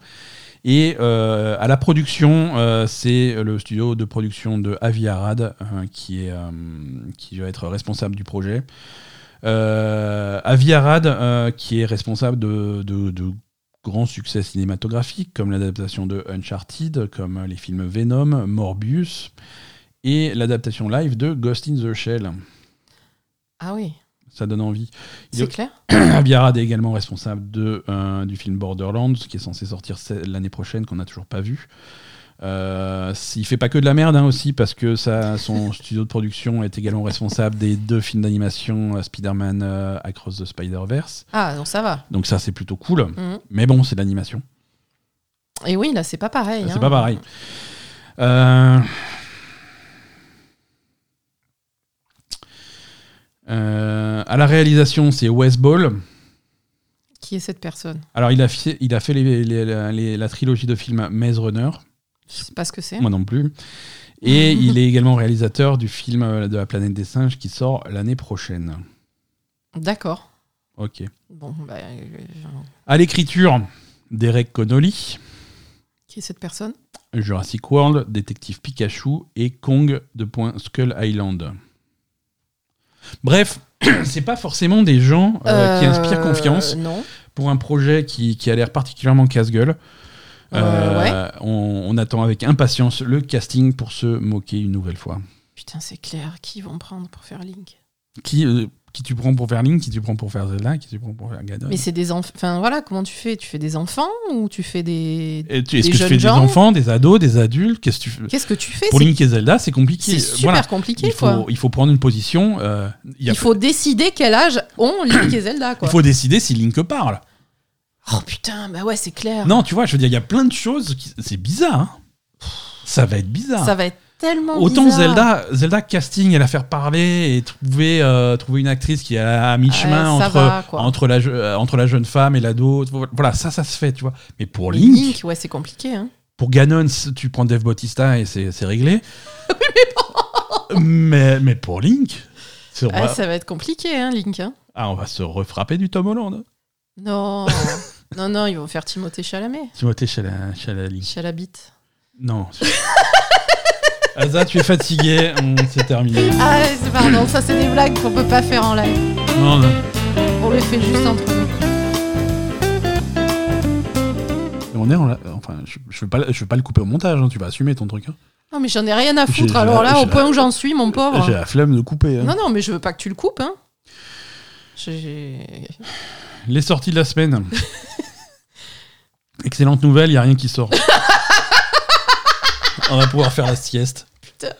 Et euh, à la production, euh, c'est le studio de production de Avi Arad euh, qui, va être responsable du projet. Avi Arad, qui est responsable de, de- de grands succès cinématographiques comme l'adaptation de Uncharted, comme les films Venom, Morbius et l'adaptation live de Ghost in the Shell. Ah oui, Ça donne envie. C'est est- clair. Avi Arad est également responsable de, euh, du film Borderlands, qui est censé sortir l'année prochaine, qu'on n'a toujours pas vu. Euh, il fait pas que de la merde hein, aussi, parce que ça, son studio de production est également responsable des deux films d'animation euh, Spider-Man euh, Across the Spider-Verse. Ah, donc ça va. Donc ça, c'est plutôt cool. Mhm. Mais bon, c'est de l'animation. Et oui, là, c'est pas pareil. C'est hein. pas pareil. Euh, euh, à la réalisation, c'est Wes Ball. Qui est cette personne Alors, il a fait, il a fait les- les- les- la trilogie de films Maze Runner. Je sais pas ce que c'est. Moi non plus. Et il est également réalisateur du film euh, de la planète des singes qui sort l'année prochaine. D'accord. Ok. Bon, bah, euh, À l'écriture, Derek Connolly, qui est cette personne? Jurassic World, Détective Pikachu et Kong de Point Skull Island. Bref, c'est pas forcément des gens euh, qui inspirent Euh, confiance Non. pour un projet qui, qui a l'air particulièrement casse-gueule. Euh, on, on attend avec impatience le casting pour se moquer une nouvelle fois. Putain, c'est clair. Qui vont prendre pour faire Link? Qui, qui tu prends pour faire Link, qui tu prends pour faire Zelda, qui tu prends pour faire Ganon Mais c'est des enfants. Enfin, voilà, comment tu fais? Tu fais des enfants ou tu fais des. Et tu- Est-ce que tu fais des enfants, des ados, des adultes? Qu'est-ce que tu fais? Qu'est-ce que tu fais? Pour Link et Zelda, c'est compliqué. C'est super Voilà. compliqué, Il quoi. faut, il faut prendre une position. euh, il y a- Il faut décider quel âge ont Link et Zelda, quoi. il faut décider si Link parle. Oh putain, bah ouais, c'est clair. Non, tu vois, je veux dire, il y a plein de choses. qui- C'est bizarre. hein. Ça va être bizarre. Ça va être tellement Autant bizarre. Zelda, Zelda casting et la faire parler et trouver, euh, trouver une actrice qui est à, mi-chemin Ouais, entre, va, entre, la, euh, entre la jeune femme et l'ado. Voilà, ça, ça se fait, tu vois. Mais pour Link, Link, ouais, c'est compliqué. Hein. pour Ganon, tu prends Dave Bautista et c'est réglé. mais, mais pour Link, Ah, va, ça va être compliqué, hein, Link. hein. ah, on va se refrapper du Tom Holland. Non, non, non, ils vont faire Timothée Chalamet. Timothée Chalamet. Chalamet. Chalabit. Non. Asa, tu es fatigué, on- c'est terminé. Ah, ouais, c'est pardon, ça c'est des blagues qu'on peut pas faire en live. Non, non. On les fait juste entre nous. On est en la- Enfin, je, je veux pas, je veux pas le couper au montage, hein, tu vas assumer ton truc. hein. Non, mais j'en ai rien à J'ai- foutre. j'ai Alors là, j'ai au la- point où j'en suis, mon J'ai pauvre. la flemme de couper. hein. Non, non, mais je veux pas que tu le coupes. Hein. J'ai- Les sorties de la semaine. Excellente nouvelle, il n'y a rien qui sort. On va pouvoir faire la sieste. clair.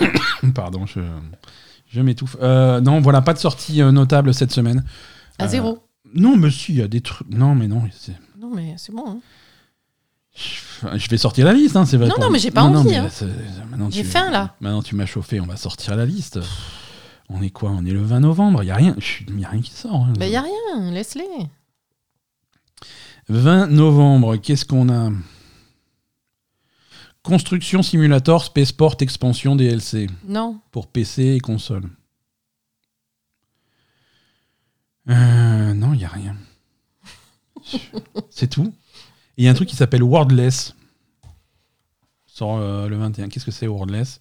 Pardon, je, je m'étouffe. Euh, non, voilà, pas de sortie euh, notable cette semaine. À Euh, zéro. Non, mais si, il y a des trucs. Non, mais non. c'est- Non, mais c'est bon. hein. Je je vais sortir la liste, hein, c'est vrai. Non, pour- non, mais j'ai pas envie, hein. c'est- maintenant, J'ai tu- faim, là. Maintenant, tu m'as chauffé, on va sortir la liste. On est quoi? On est le 20 novembre, il n'y a rien. Il a rien qui sort. hein. Bah, y a rien, laisse-les. 20 novembre, qu'est-ce qu'on a? Construction Simulator Spaceport Expansion DLC Non. pour PC et console. Euh, non, il n'y a rien. C'est tout. Il y a un truc qui s'appelle Wordless. Sort euh, le 21. Qu'est-ce que c'est Wordless?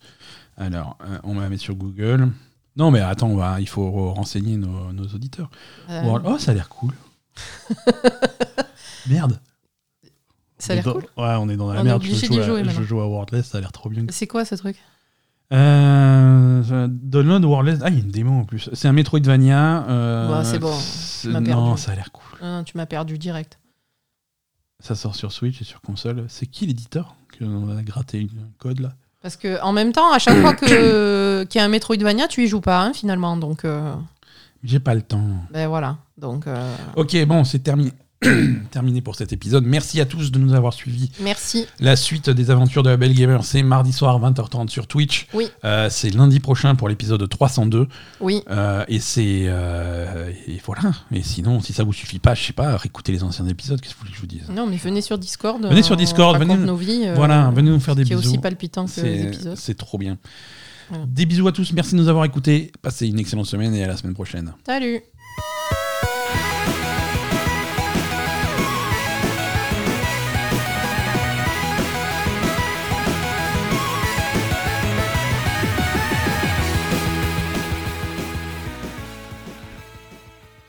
Alors, euh, on va mettre sur Google. Non, mais attends, on va- il faut renseigner nos, nos auditeurs. Oh, ça a l'air cool. Merde. Ça a l'air On cool. Ouais, on est dans la On est merde. je, joue à, jouer je joue à Wordless, ça a l'air trop bien. C'est quoi ce truc? Euh, download Wordless. Ah, il y a une démo en plus. C'est un Metroidvania. euh, Bah, c'est bon, Non, ça a l'air cool. Ah, Tu m'as perdu direct. Ça sort sur Switch et sur console. C'est qui l'éditeur? Qu'on a gratté une- un code là Parce que en même temps, à chaque fois que qu'il y a un Metroidvania, tu y joues pas hein, finalement. Donc euh, J'ai pas le temps. ben voilà. Donc euh, Ok, bon, c'est terminé. terminé pour cet épisode. Merci à tous de nous avoir suivis. merci. La suite des aventures de la Belle Gamer, c'est mardi soir 20h30 sur Twitch. Oui. Euh, c'est lundi prochain pour l'épisode 302. Oui. Euh, et c'est. euh, et voilà. Et sinon, si ça vous suffit pas, je sais pas, réécoutez les anciens épisodes. Qu'est-ce que vous voulez que je vous dise? Non, mais venez sur Discord. Venez sur Discord, venez- nos vies. Voilà, venez nous faire des bisous. aussi palpitant que les C'est épisodes. c'est trop bien. Voilà. Des bisous à tous. Merci de nous avoir écoutés. Passez une excellente semaine et à la semaine prochaine. Salut.